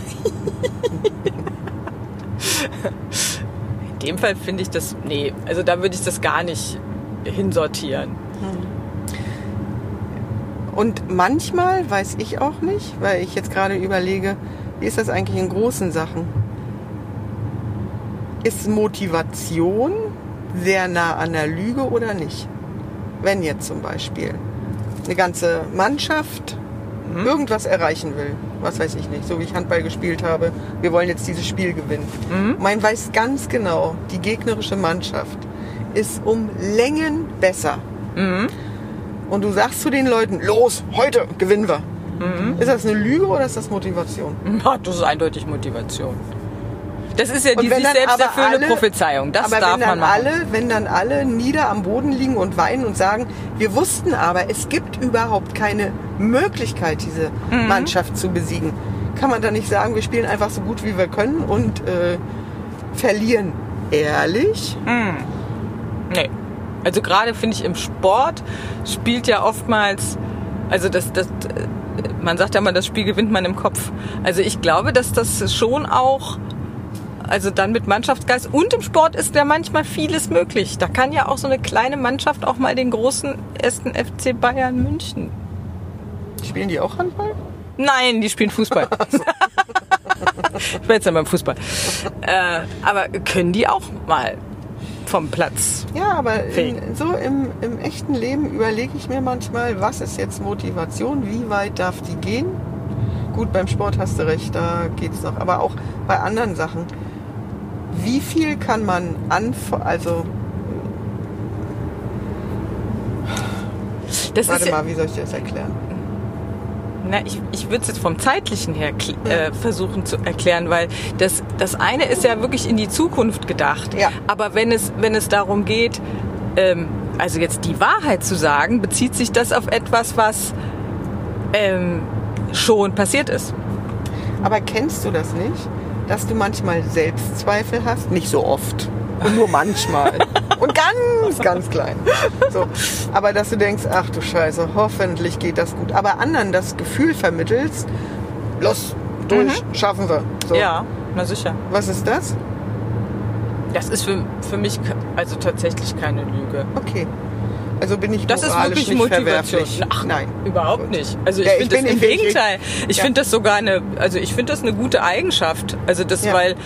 [SPEAKER 1] In dem Fall finde ich das. Nee, also da würde ich das gar nicht hinsortieren.
[SPEAKER 2] Und manchmal weiß ich auch nicht, weil ich jetzt gerade überlege, wie ist das eigentlich in großen Sachen? Ist Motivation sehr nah an der Lüge oder nicht? Wenn jetzt zum Beispiel eine ganze Mannschaft irgendwas erreichen will, was weiß ich nicht, so wie ich Handball gespielt habe, wir wollen jetzt dieses Spiel gewinnen. Man weiß ganz genau, die gegnerische Mannschaft ist um Längen besser. Und du sagst zu den Leuten, los, heute gewinnen wir. Ist das eine Lüge oder ist das Motivation?
[SPEAKER 1] Das ist eindeutig Motivation. Das ist ja die sich selbst erfüllende Prophezeiung. Das
[SPEAKER 2] aber
[SPEAKER 1] darf
[SPEAKER 2] wenn dann
[SPEAKER 1] man machen.
[SPEAKER 2] alle, wenn dann alle nieder am Boden liegen und weinen und sagen, wir wussten aber, es gibt überhaupt keine Möglichkeit, diese
[SPEAKER 1] Mhm.
[SPEAKER 2] Mannschaft zu besiegen, kann man dann nicht sagen, wir spielen einfach so gut wie wir können und äh, verlieren ehrlich?
[SPEAKER 1] Nee. Also gerade finde ich im Sport spielt ja oftmals, also das, das, äh, man sagt ja mal, das Spiel gewinnt man im Kopf. Also ich glaube, dass das schon auch, also dann mit Mannschaftsgeist und im Sport ist ja manchmal vieles möglich. Da kann ja auch so eine kleine Mannschaft auch mal den großen ersten FC Bayern München.
[SPEAKER 2] Spielen die auch Handball?
[SPEAKER 1] Nein, die spielen Fußball. ich bin jetzt ja beim Fußball. Äh, aber können die auch mal vom Platz?
[SPEAKER 2] Ja, aber in, so im, im echten Leben überlege ich mir manchmal, was ist jetzt Motivation, wie weit darf die gehen? Gut, beim Sport hast du recht, da geht's noch. Aber auch bei anderen Sachen. Wie viel kann man anf also
[SPEAKER 1] Das
[SPEAKER 2] warte mal, wie soll ich dir das erklären?
[SPEAKER 1] Na, ich, ich würde es jetzt vom zeitlichen her äh, versuchen zu erklären, weil das, das eine ist ja wirklich in die Zukunft gedacht.
[SPEAKER 2] Ja.
[SPEAKER 1] Aber wenn es, wenn es darum geht, ähm, also jetzt die Wahrheit zu sagen, bezieht sich das auf etwas, was ähm, schon passiert ist.
[SPEAKER 2] Aber kennst du das nicht, dass du manchmal Selbstzweifel hast? Nicht so oft. Und nur manchmal. Und ganz, ganz klein. So. Aber dass du denkst, ach du Scheiße, hoffentlich geht das gut. Aber anderen das Gefühl vermittelst, los, durch, schaffen wir. So.
[SPEAKER 1] Ja, na sicher.
[SPEAKER 2] Was ist das?
[SPEAKER 1] Das ist für, für mich also tatsächlich keine Lüge.
[SPEAKER 2] Okay. Also bin ich
[SPEAKER 1] Das ist wirklich
[SPEAKER 2] nicht
[SPEAKER 1] Motivation. Ach,
[SPEAKER 2] Nein.
[SPEAKER 1] Überhaupt
[SPEAKER 2] Gut.
[SPEAKER 1] nicht. Also ich
[SPEAKER 2] Ja,
[SPEAKER 1] finde das im Gegenteil. Ich
[SPEAKER 2] Ja.
[SPEAKER 1] finde das sogar eine, also ich finde das eine gute Eigenschaft. Also das,
[SPEAKER 2] Ja.
[SPEAKER 1] weil,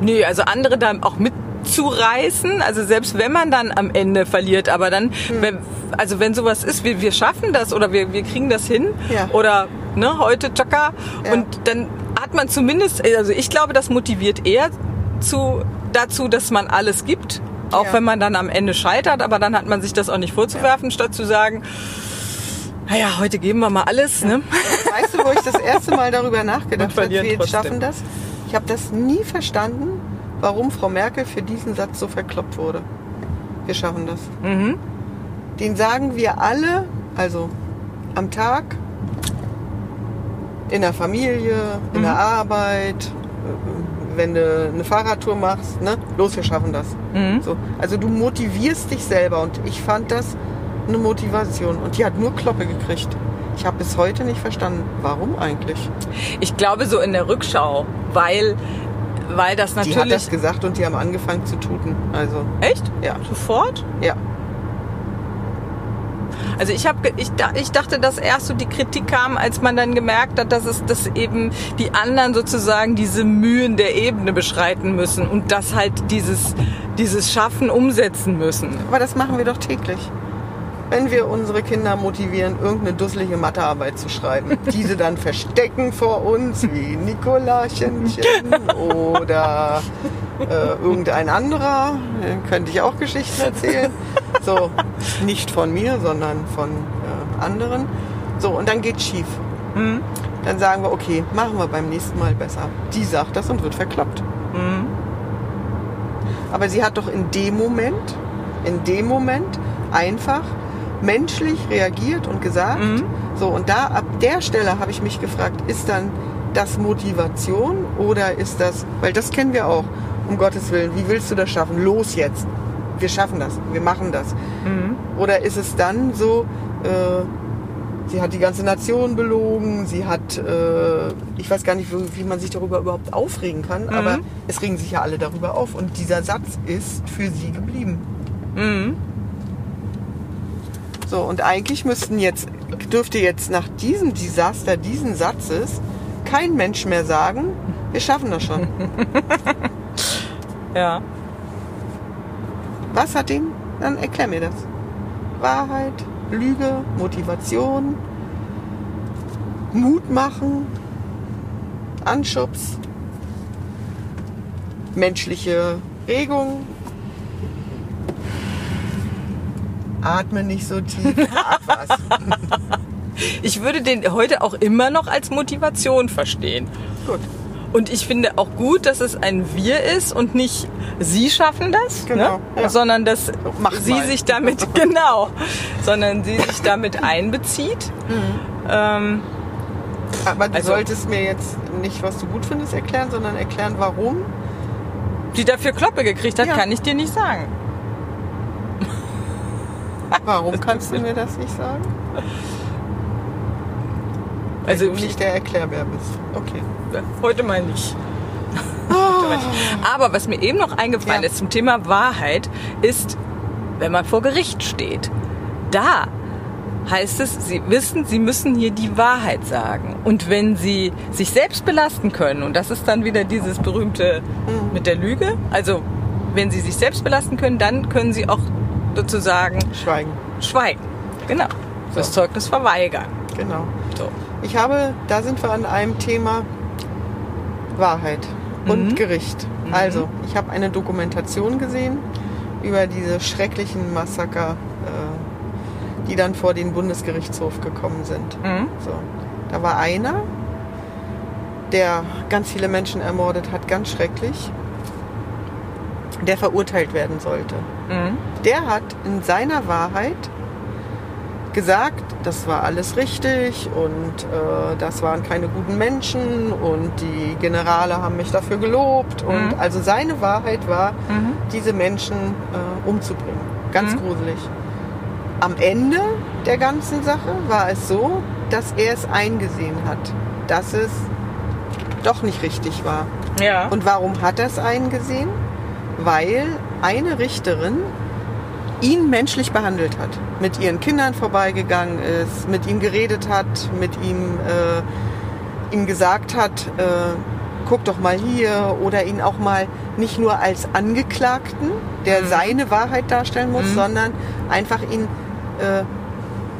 [SPEAKER 1] nee, also andere da auch mitzureißen, also selbst wenn man dann am Ende verliert, aber dann,
[SPEAKER 2] Hm.
[SPEAKER 1] wenn, also wenn sowas ist, wir, wir schaffen das oder wir, wir kriegen das hin
[SPEAKER 2] Ja.
[SPEAKER 1] oder ne, heute Chaka
[SPEAKER 2] Ja.
[SPEAKER 1] und dann hat man zumindest, also ich glaube, das motiviert eher zu, dazu, dass man alles gibt. Auch
[SPEAKER 2] Ja.
[SPEAKER 1] wenn man dann am Ende scheitert, aber dann hat man sich das auch nicht vorzuwerfen, statt zu sagen, naja, heute geben wir mal alles. Ne?
[SPEAKER 2] Weißt du, wo ich das erste Mal darüber nachgedacht habe, wir
[SPEAKER 1] trotzdem.
[SPEAKER 2] schaffen das? Ich habe das nie verstanden, warum Frau Merkel für diesen Satz so verkloppt wurde. Wir schaffen das.
[SPEAKER 1] Mhm.
[SPEAKER 2] Den sagen wir alle, also am Tag, in der Familie, in
[SPEAKER 1] Mhm.
[SPEAKER 2] der Arbeit, äh, wenn du eine Fahrradtour machst, ne? Los, wir schaffen das.
[SPEAKER 1] Mhm.
[SPEAKER 2] So. Also du motivierst dich selber und ich fand das eine Motivation und die hat nur Kloppe gekriegt. Ich habe bis heute nicht verstanden, warum eigentlich.
[SPEAKER 1] Ich glaube so in der Rückschau, weil, weil das
[SPEAKER 2] Die hat
[SPEAKER 1] natürlich...
[SPEAKER 2] das gesagt und die haben angefangen zu tuten. Also,
[SPEAKER 1] Echt?
[SPEAKER 2] ja,
[SPEAKER 1] Sofort?
[SPEAKER 2] ja.
[SPEAKER 1] Also ich habe, ich, ich dachte, dass erst so die Kritik kam, als man dann gemerkt hat, dass es, dass eben die anderen sozusagen diese Mühen der Ebene beschreiten müssen und das halt dieses, dieses Schaffen umsetzen müssen.
[SPEAKER 2] Aber das machen wir doch täglich. Wenn wir unsere Kinder motivieren, irgendeine dusselige Mathearbeit zu schreiben, diese dann verstecken vor uns wie Nikolaschenchen oder äh, irgendein anderer, den könnte ich auch Geschichten erzählen. So, nicht von mir, sondern von äh, anderen. So, und dann geht's schief. Dann sagen wir, okay, machen wir beim nächsten Mal besser. Die sagt das und wird verkloppt. Aber sie hat doch in dem Moment, in dem Moment einfach menschlich reagiert und gesagt. So, und da ab der Stelle habe ich mich gefragt, ist dann das Motivation oder ist das, weil das kennen wir auch, um Gottes Willen, wie willst du das schaffen? Los jetzt. Wir schaffen das, wir machen das. Oder ist es dann so, äh, sie hat die ganze Nation belogen, sie hat, äh, ich weiß gar nicht, wie, man sich darüber überhaupt aufregen kann, aber es regen sich ja alle darüber auf und dieser Satz ist für sie geblieben.
[SPEAKER 1] Mhm.
[SPEAKER 2] So, und eigentlich müssten jetzt, dürfte jetzt nach diesem Desaster, diesen Satzes, kein Mensch mehr sagen, wir schaffen das schon.
[SPEAKER 1] Ja.
[SPEAKER 2] Was hat den? Dann erklär mir das. Wahrheit, Lüge, Motivation, Mut machen, Anschubs, menschliche Regung. Atme nicht so tief. Was.
[SPEAKER 1] Ich würde den heute auch immer noch als Motivation verstehen.
[SPEAKER 2] Gut.
[SPEAKER 1] Und ich finde auch gut, dass es ein Wir ist und nicht Sie schaffen das,
[SPEAKER 2] Genau,
[SPEAKER 1] ne?
[SPEAKER 2] ja.
[SPEAKER 1] sondern dass
[SPEAKER 2] mach
[SPEAKER 1] sie
[SPEAKER 2] mal.
[SPEAKER 1] sich damit, genau, sondern sie sich damit einbezieht. Ähm,
[SPEAKER 2] Aber du
[SPEAKER 1] Also-
[SPEAKER 2] solltest mir jetzt nicht, was du gut findest, erklären, sondern erklären, warum.
[SPEAKER 1] die dafür Kloppe gekriegt hat,
[SPEAKER 2] Ja.
[SPEAKER 1] kann ich dir nicht sagen.
[SPEAKER 2] Warum kannst du mir das nicht sagen? Weil
[SPEAKER 1] Also
[SPEAKER 2] du nicht der Erklärbär bist. Okay.
[SPEAKER 1] heute mal nicht. Nicht. Aber was mir eben noch eingefallen
[SPEAKER 2] Ja.
[SPEAKER 1] ist zum Thema Wahrheit, ist, wenn man vor Gericht steht, da heißt es, sie wissen, sie müssen hier die Wahrheit sagen. Und wenn sie sich selbst belasten können, und das ist dann wieder dieses berühmte
[SPEAKER 2] Mhm.
[SPEAKER 1] mit der Lüge, also wenn sie sich selbst belasten können, dann können sie auch sozusagen
[SPEAKER 2] Schweigen.
[SPEAKER 1] schweigen. Genau. Das
[SPEAKER 2] So.
[SPEAKER 1] Zeugnis verweigern.
[SPEAKER 2] Genau.
[SPEAKER 1] So.
[SPEAKER 2] Ich habe, da sind wir an einem Thema Wahrheit und
[SPEAKER 1] Mhm.
[SPEAKER 2] Gericht. Also, ich habe eine Dokumentation gesehen über diese schrecklichen Massaker, äh, die dann vor den Bundesgerichtshof gekommen sind.
[SPEAKER 1] Mhm.
[SPEAKER 2] So. Da war einer, der ganz viele Menschen ermordet hat, ganz schrecklich, der verurteilt werden sollte.
[SPEAKER 1] Mhm.
[SPEAKER 2] Der hat in seiner Wahrheit gesagt, das war alles richtig und äh, das waren keine guten Menschen und die Generale haben mich dafür gelobt. Und
[SPEAKER 1] Mhm.
[SPEAKER 2] also seine Wahrheit war,
[SPEAKER 1] Mhm.
[SPEAKER 2] diese Menschen äh, umzubringen. Ganz
[SPEAKER 1] Mhm.
[SPEAKER 2] gruselig. Am Ende der ganzen Sache war es so, dass er es eingesehen hat, dass es doch nicht richtig war.
[SPEAKER 1] Ja.
[SPEAKER 2] Und warum hat er es eingesehen? Weil eine Richterin ihn menschlich behandelt hat, mit ihren Kindern vorbeigegangen ist, mit ihm geredet hat, mit ihm, äh, ihm gesagt hat, äh, guck doch mal hier oder ihn auch mal nicht nur als Angeklagten, der
[SPEAKER 1] Mhm.
[SPEAKER 2] seine Wahrheit darstellen muss,
[SPEAKER 1] Mhm.
[SPEAKER 2] sondern einfach ihn äh,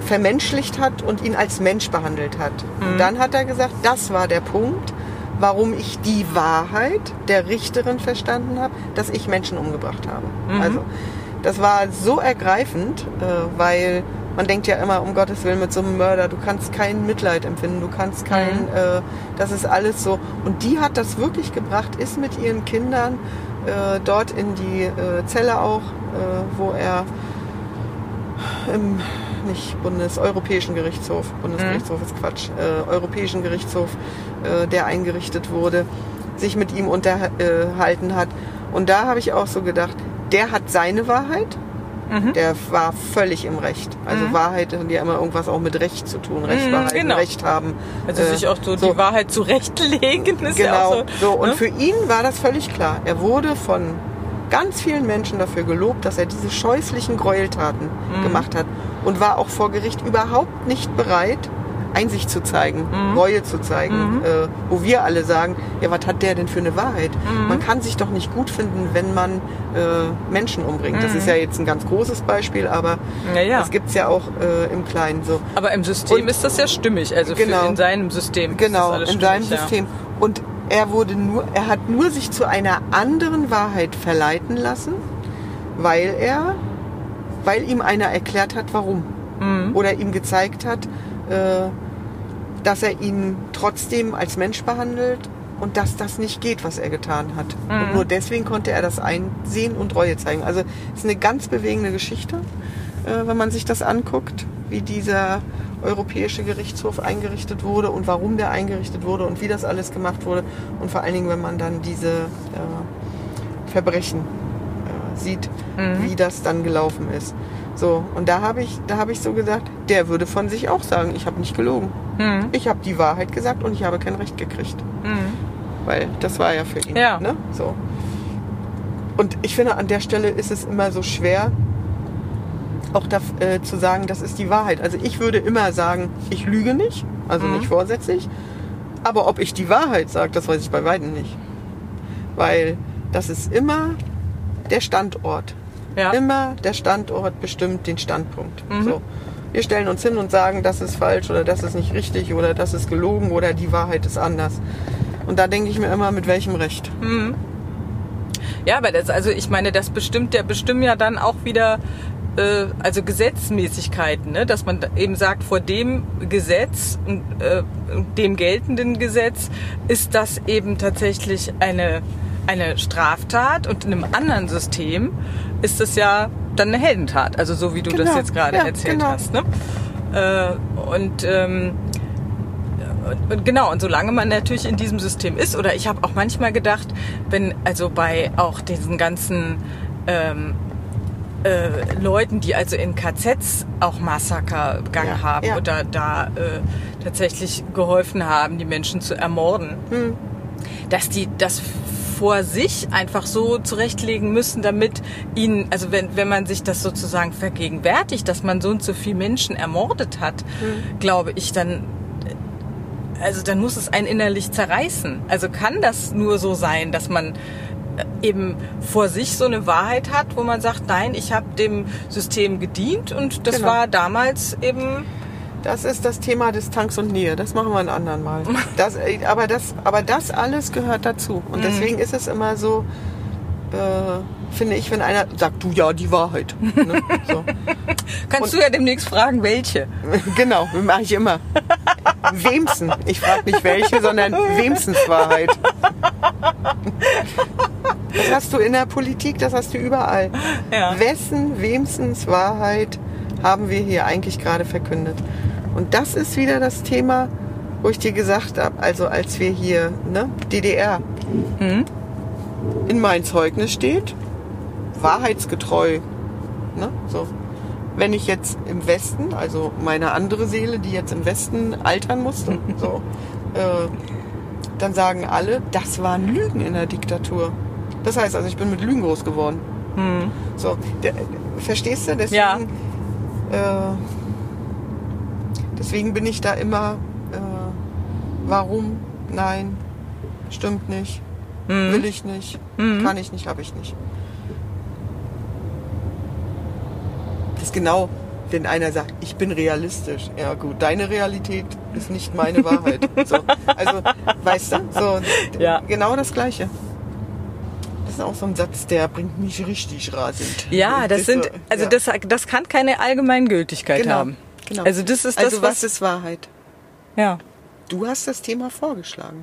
[SPEAKER 2] vermenschlicht hat und ihn als Mensch behandelt hat.
[SPEAKER 1] Mhm.
[SPEAKER 2] Und dann hat er gesagt, das war der Punkt, warum ich die Wahrheit der Richterin verstanden habe, dass ich Menschen umgebracht habe.
[SPEAKER 1] Mhm.
[SPEAKER 2] Also das war so ergreifend, äh, weil man denkt ja immer, um Gottes Willen, mit so einem Mörder, du kannst kein Mitleid empfinden, du kannst kein,
[SPEAKER 1] Mhm.
[SPEAKER 2] äh, das ist alles so. Und die hat das wirklich gebracht, ist mit ihren Kindern äh, dort in die äh, Zelle auch, äh, wo er im nicht Bundeseuropäischen Gerichtshof, Bundesgerichtshof ist Quatsch, äh, Europäischen Gerichtshof, äh, der eingerichtet wurde, sich mit ihm unterhalten hat. Und da habe ich auch so gedacht, der hat seine Wahrheit,
[SPEAKER 1] Mhm.
[SPEAKER 2] der war völlig im Recht. Also
[SPEAKER 1] Mhm.
[SPEAKER 2] Wahrheit hat ja immer irgendwas auch mit Recht zu tun, Recht
[SPEAKER 1] Mhm,
[SPEAKER 2] behalten,
[SPEAKER 1] genau.
[SPEAKER 2] Recht haben.
[SPEAKER 1] Also
[SPEAKER 2] Äh,
[SPEAKER 1] sich auch so,
[SPEAKER 2] so.
[SPEAKER 1] die Wahrheit zurechtlegen ist ja
[SPEAKER 2] Genau,
[SPEAKER 1] auch
[SPEAKER 2] so.
[SPEAKER 1] so.
[SPEAKER 2] Und
[SPEAKER 1] ne?
[SPEAKER 2] für ihn war das völlig klar. Er wurde von ganz vielen Menschen dafür gelobt, dass er diese scheußlichen Gräueltaten
[SPEAKER 1] Mhm.
[SPEAKER 2] gemacht hat und war auch vor Gericht überhaupt nicht bereit, Einsicht zu zeigen,
[SPEAKER 1] Mhm.
[SPEAKER 2] Reue zu zeigen,
[SPEAKER 1] Mhm.
[SPEAKER 2] äh, wo wir alle sagen, ja, was hat der denn für eine Wahrheit?
[SPEAKER 1] Mhm.
[SPEAKER 2] Man kann sich doch nicht gut finden, wenn man äh, Menschen umbringt. Das
[SPEAKER 1] Mhm.
[SPEAKER 2] ist ja jetzt ein ganz großes Beispiel, aber
[SPEAKER 1] Ja, ja.
[SPEAKER 2] das gibt's ja auch äh, im Kleinen so.
[SPEAKER 1] Aber im System
[SPEAKER 2] Und-
[SPEAKER 1] ist das ja stimmig. Also
[SPEAKER 2] Genau.
[SPEAKER 1] in seinem System.
[SPEAKER 2] Genau, in seinem
[SPEAKER 1] ja.
[SPEAKER 2] System. Und er wurde nur, er hat nur sich zu einer anderen Wahrheit verleiten lassen, weil er, weil ihm einer erklärt hat, warum.
[SPEAKER 1] Mhm.
[SPEAKER 2] Oder ihm gezeigt hat, äh, dass er ihn trotzdem als Mensch behandelt und dass das nicht geht, was er getan hat. Und
[SPEAKER 1] Mhm.
[SPEAKER 2] nur deswegen konnte er das einsehen und Reue zeigen. Also es ist eine ganz bewegende Geschichte, äh, wenn man sich das anguckt, wie dieser Europäische Gerichtshof eingerichtet wurde und warum der eingerichtet wurde und wie das alles gemacht wurde. Und vor allen Dingen, wenn man dann diese äh, Verbrechen sieht,
[SPEAKER 1] Mhm.
[SPEAKER 2] wie das dann gelaufen ist. So, und da habe ich, da habe ich so gesagt, der würde von sich auch sagen, ich habe nicht gelogen.
[SPEAKER 1] Mhm.
[SPEAKER 2] Ich habe die Wahrheit gesagt und ich habe kein Recht gekriegt.
[SPEAKER 1] Mhm.
[SPEAKER 2] Weil das war ja für ihn.
[SPEAKER 1] Ja.
[SPEAKER 2] Ne? So. Und ich finde, an der Stelle ist es immer so schwer, auch da, äh, zu sagen, das ist die Wahrheit. Also ich würde immer sagen, ich lüge nicht, also
[SPEAKER 1] Mhm.
[SPEAKER 2] nicht vorsätzlich. Aber ob ich die Wahrheit sage, das weiß ich bei weitem nicht. Weil das ist immer der Standort.
[SPEAKER 1] Ja.
[SPEAKER 2] Immer der Standort bestimmt den Standpunkt.
[SPEAKER 1] Mhm.
[SPEAKER 2] So. Wir stellen uns hin und sagen, das ist falsch oder das ist nicht richtig oder das ist gelogen oder die Wahrheit ist anders. Und da denke ich mir immer, mit welchem Recht?
[SPEAKER 1] Mhm. Ja, aber das, also ich meine, das bestimmt, der bestimmen ja dann auch wieder äh, also Gesetzmäßigkeiten, ne? dass man eben sagt, vor dem Gesetz, äh, dem geltenden Gesetz, ist das eben tatsächlich eine, eine Straftat und in einem anderen System ist das ja dann eine Heldentat. Also so wie du
[SPEAKER 2] Genau,
[SPEAKER 1] das jetzt gerade
[SPEAKER 2] ja,
[SPEAKER 1] erzählt
[SPEAKER 2] genau.
[SPEAKER 1] hast. Ne? Äh, und ähm, und genau, und solange man natürlich in diesem System ist, oder ich habe auch manchmal gedacht, wenn also bei auch diesen ganzen ähm, äh, Leuten, die also in KZs auch Massaker begangen
[SPEAKER 2] Ja,
[SPEAKER 1] haben
[SPEAKER 2] ja.
[SPEAKER 1] oder da äh, tatsächlich geholfen haben, die Menschen zu ermorden,
[SPEAKER 2] Hm.
[SPEAKER 1] dass die das vor sich einfach so zurechtlegen müssen, damit ihnen, also wenn, wenn man sich das sozusagen vergegenwärtigt, dass man so und so viele Menschen ermordet hat, glaube ich, dann also dann muss es einen innerlich zerreißen. Also kann das nur so sein, dass man äh, eben vor sich so eine Wahrheit hat, wo man sagt, nein, ich habe dem System gedient und das
[SPEAKER 2] Genau.
[SPEAKER 1] war damals eben
[SPEAKER 2] Das ist das Thema Distanz und Nähe. Das machen wir ein anderen Mal. Das, äh, aber, das, aber das alles gehört dazu. Und deswegen ist es immer so, äh, finde ich, wenn einer sagt, du ja, die Wahrheit. Ne? So.
[SPEAKER 1] kannst du ja demnächst fragen, welche.
[SPEAKER 2] Genau, mache ich immer. Wemsen. Ich frage nicht welche, sondern Wemsens Wahrheit. Das hast du in der Politik, das hast du überall.
[SPEAKER 1] Ja.
[SPEAKER 2] Wessen Wemsens Wahrheit haben wir hier eigentlich gerade verkündet? Und das ist wieder das Thema, wo ich dir gesagt habe, also als wir hier, ne, DDR, in mein Zeugnis steht, wahrheitsgetreu, ne, so. Wenn ich jetzt im Westen, also meine andere Seele, die jetzt im Westen altern musste, so, äh, dann sagen alle, das waren Lügen in der Diktatur. Das heißt also, ich bin mit Lügen groß geworden. So, der, verstehst du? Deswegen,
[SPEAKER 1] Ja.
[SPEAKER 2] äh, deswegen bin ich da immer, äh, warum? Nein, stimmt nicht, will ich nicht, kann ich nicht, habe ich nicht. Das ist genau, wenn einer sagt, ich bin realistisch. Ja gut, deine Realität ist nicht meine Wahrheit. So, also, weißt du, so,
[SPEAKER 1] Ja.
[SPEAKER 2] genau das Gleiche. Das ist auch so ein Satz, der bringt mich richtig rasend.
[SPEAKER 1] Ja, das
[SPEAKER 2] ist
[SPEAKER 1] sind,
[SPEAKER 2] so,
[SPEAKER 1] also
[SPEAKER 2] ja.
[SPEAKER 1] das, das kann keine Allgemeingültigkeit
[SPEAKER 2] Genau,
[SPEAKER 1] haben.
[SPEAKER 2] Genau.
[SPEAKER 1] Also das ist das,
[SPEAKER 2] also
[SPEAKER 1] was,
[SPEAKER 2] was ist Wahrheit?
[SPEAKER 1] ja.
[SPEAKER 2] Du hast das Thema vorgeschlagen.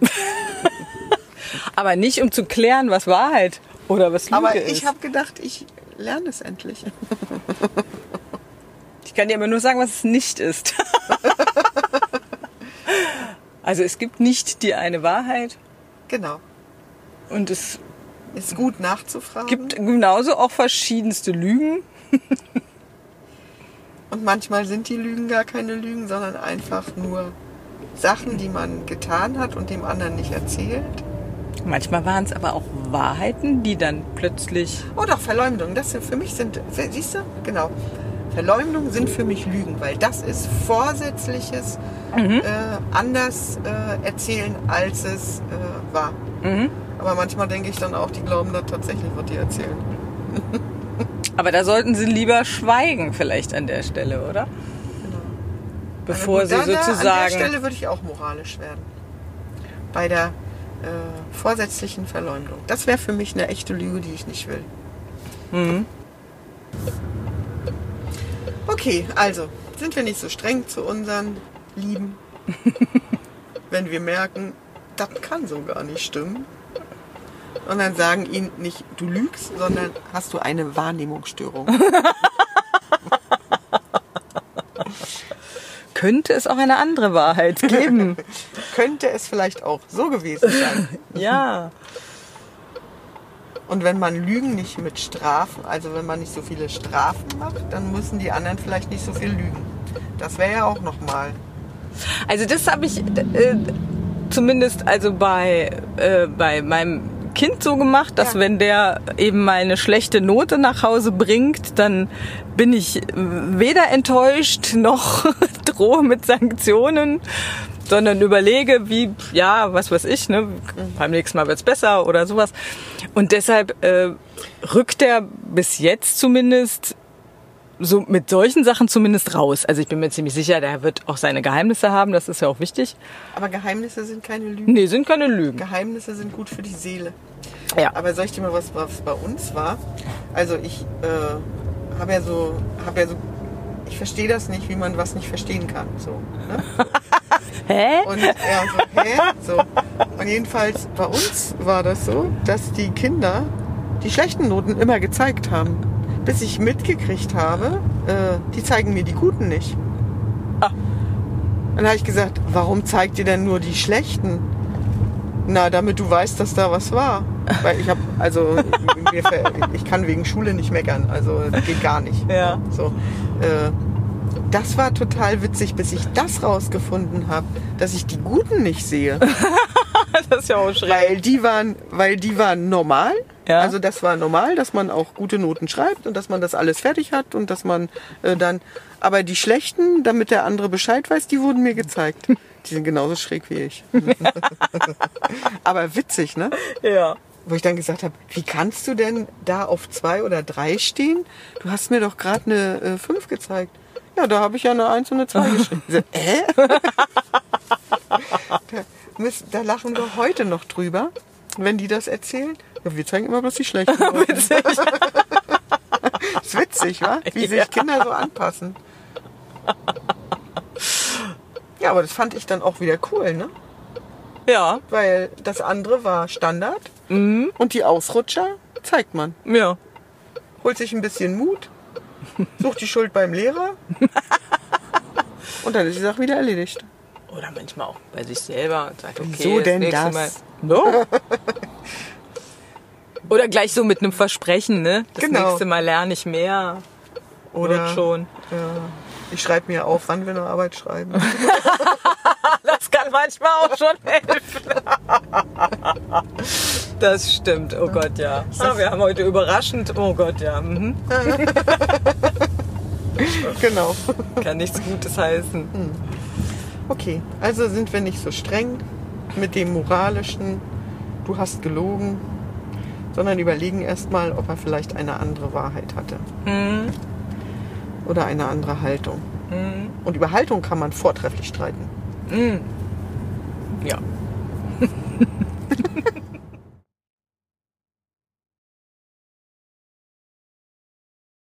[SPEAKER 1] Aber nicht um zu klären, was Wahrheit oder was Lüge
[SPEAKER 2] Aber
[SPEAKER 1] ist.
[SPEAKER 2] ich habe gedacht, ich lerne es endlich.
[SPEAKER 1] Ich kann dir immer nur sagen, was es nicht ist. also es gibt nicht die eine Wahrheit
[SPEAKER 2] Genau.
[SPEAKER 1] und es
[SPEAKER 2] Ist gut nachzufragen.
[SPEAKER 1] gibt genauso auch verschiedenste Lügen.
[SPEAKER 2] Und manchmal sind die Lügen gar keine Lügen, sondern einfach nur Sachen, die man getan hat und dem anderen nicht erzählt.
[SPEAKER 1] Manchmal waren es aber auch Wahrheiten, die dann plötzlich
[SPEAKER 2] Oh doch, Verleumdung. Das sind für mich sind, siehst du? Genau. Verleumdung sind für mich Lügen, weil das ist vorsätzliches äh, anders äh, erzählen, als es äh, war. Aber manchmal denke ich dann auch, die glauben da tatsächlich, was die erzählen.
[SPEAKER 1] Aber da sollten sie lieber schweigen vielleicht an der Stelle, oder? Bevor
[SPEAKER 2] Also
[SPEAKER 1] sie
[SPEAKER 2] da- da- An der
[SPEAKER 1] sozusagen...
[SPEAKER 2] Stelle würde ich auch moralisch werden. Bei der äh, vorsätzlichen Verleumdung. Das wäre für mich eine echte Lüge, die ich nicht will.
[SPEAKER 1] Mhm.
[SPEAKER 2] Okay, also sind wir nicht so streng zu unseren Lieben, wenn wir merken, das kann so gar nicht stimmen. Und dann sagen ihnen nicht, du lügst, sondern hast du eine Wahrnehmungsstörung.
[SPEAKER 1] Könnte es auch eine andere Wahrheit geben?
[SPEAKER 2] Könnte es vielleicht auch so gewesen sein.
[SPEAKER 1] ja.
[SPEAKER 2] Und wenn man Lügen nicht mit Strafen, also wenn man nicht so viele Strafen macht, dann müssen die anderen vielleicht nicht so viel lügen. Das wäre ja auch nochmal.
[SPEAKER 1] Also das habe ich äh, zumindest also bei, äh, bei meinem Kind so gemacht, dass
[SPEAKER 2] Ja.
[SPEAKER 1] wenn der eben mal eine schlechte Note nach Hause bringt, dann bin ich weder enttäuscht noch drohe mit Sanktionen, sondern überlege, wie, ja, was weiß ich, ne, beim nächsten Mal wird's besser oder sowas. Und deshalb äh, rückt er bis jetzt zumindest so mit solchen Sachen zumindest raus. Also ich bin mir ziemlich sicher, der wird auch seine Geheimnisse haben, das ist ja auch wichtig.
[SPEAKER 2] Aber Geheimnisse sind keine Lügen.
[SPEAKER 1] Nee, sind keine Lügen.
[SPEAKER 2] Geheimnisse sind gut für die Seele.
[SPEAKER 1] Ja.
[SPEAKER 2] Aber soll ich dir mal was, was bei uns war? Also ich äh, habe ja so, habe ja so, ich verstehe das nicht, wie man was nicht verstehen kann. So, ne?
[SPEAKER 1] Hä?
[SPEAKER 2] Und ja, so, hä? So. Und jedenfalls bei uns war das so, dass die Kinder die schlechten Noten immer gezeigt haben. Bis ich mitgekriegt habe, äh, die zeigen mir die guten nicht.
[SPEAKER 1] Ah.
[SPEAKER 2] Dann habe ich gesagt, warum zeigt ihr denn nur die schlechten? Na, damit du weißt, dass da was war. Weil ich habe, also mir ich kann wegen Schule nicht meckern, also geht gar nicht.
[SPEAKER 1] Ja.
[SPEAKER 2] So, äh, das war total witzig, bis ich das rausgefunden habe, dass ich die Guten nicht sehe,
[SPEAKER 1] Das ist ja auch schräg.
[SPEAKER 2] weil die waren, weil die waren normal.
[SPEAKER 1] Ja.
[SPEAKER 2] Also das war normal, dass man auch gute Noten schreibt und dass man das alles fertig hat und dass man äh, dann, aber die schlechten, damit der andere Bescheid weiß, die wurden mir gezeigt. Die sind genauso schräg wie ich. aber witzig, ne?
[SPEAKER 1] Ja.
[SPEAKER 2] Wo ich dann gesagt habe, wie kannst du denn da auf zwei oder drei stehen? Du hast mir doch gerade eine äh, fünf gezeigt. Ja, da habe ich ja eine eins und eine zwei geschrieben. So, äh? da, da lachen wir heute noch drüber, wenn die das erzählen. Ja, wir zeigen immer bloß die schlechten.
[SPEAKER 1] Witzig.
[SPEAKER 2] ist witzig, wa? Wie sich
[SPEAKER 1] Ja.
[SPEAKER 2] Kinder so anpassen. Ja, aber das fand ich dann auch wieder cool, ne?
[SPEAKER 1] Ja.
[SPEAKER 2] Weil das andere war Standard
[SPEAKER 1] Mhm.
[SPEAKER 2] und die Ausrutscher zeigt man.
[SPEAKER 1] Ja.
[SPEAKER 2] holt sich ein bisschen Mut, sucht die Schuld beim Lehrer und dann ist die Sache wieder erledigt.
[SPEAKER 1] Oder manchmal auch bei sich selber und sagt, okay,
[SPEAKER 2] Wieso denn das?
[SPEAKER 1] Mal. No. Oder gleich so mit einem Versprechen, ne? Das
[SPEAKER 2] Genau.
[SPEAKER 1] nächste Mal lerne ich mehr.
[SPEAKER 2] Oder
[SPEAKER 1] Wird schon.
[SPEAKER 2] Ja, ich schreibe mir auf, wann wir eine Arbeit schreiben.
[SPEAKER 1] Das kann manchmal auch schon helfen. Das stimmt, oh Gott, ja. Ah, wir haben heute überraschend, oh Gott, ja. Mhm.
[SPEAKER 2] genau.
[SPEAKER 1] Kann nichts Gutes heißen.
[SPEAKER 2] Okay, also sind wir nicht so streng mit dem moralischen, du hast gelogen, sondern überlegen erstmal, ob er vielleicht eine andere Wahrheit hatte.
[SPEAKER 1] Mhm.
[SPEAKER 2] Oder eine andere Haltung.
[SPEAKER 1] Mhm.
[SPEAKER 2] Und über Haltung kann man vortrefflich streiten.
[SPEAKER 1] Ja.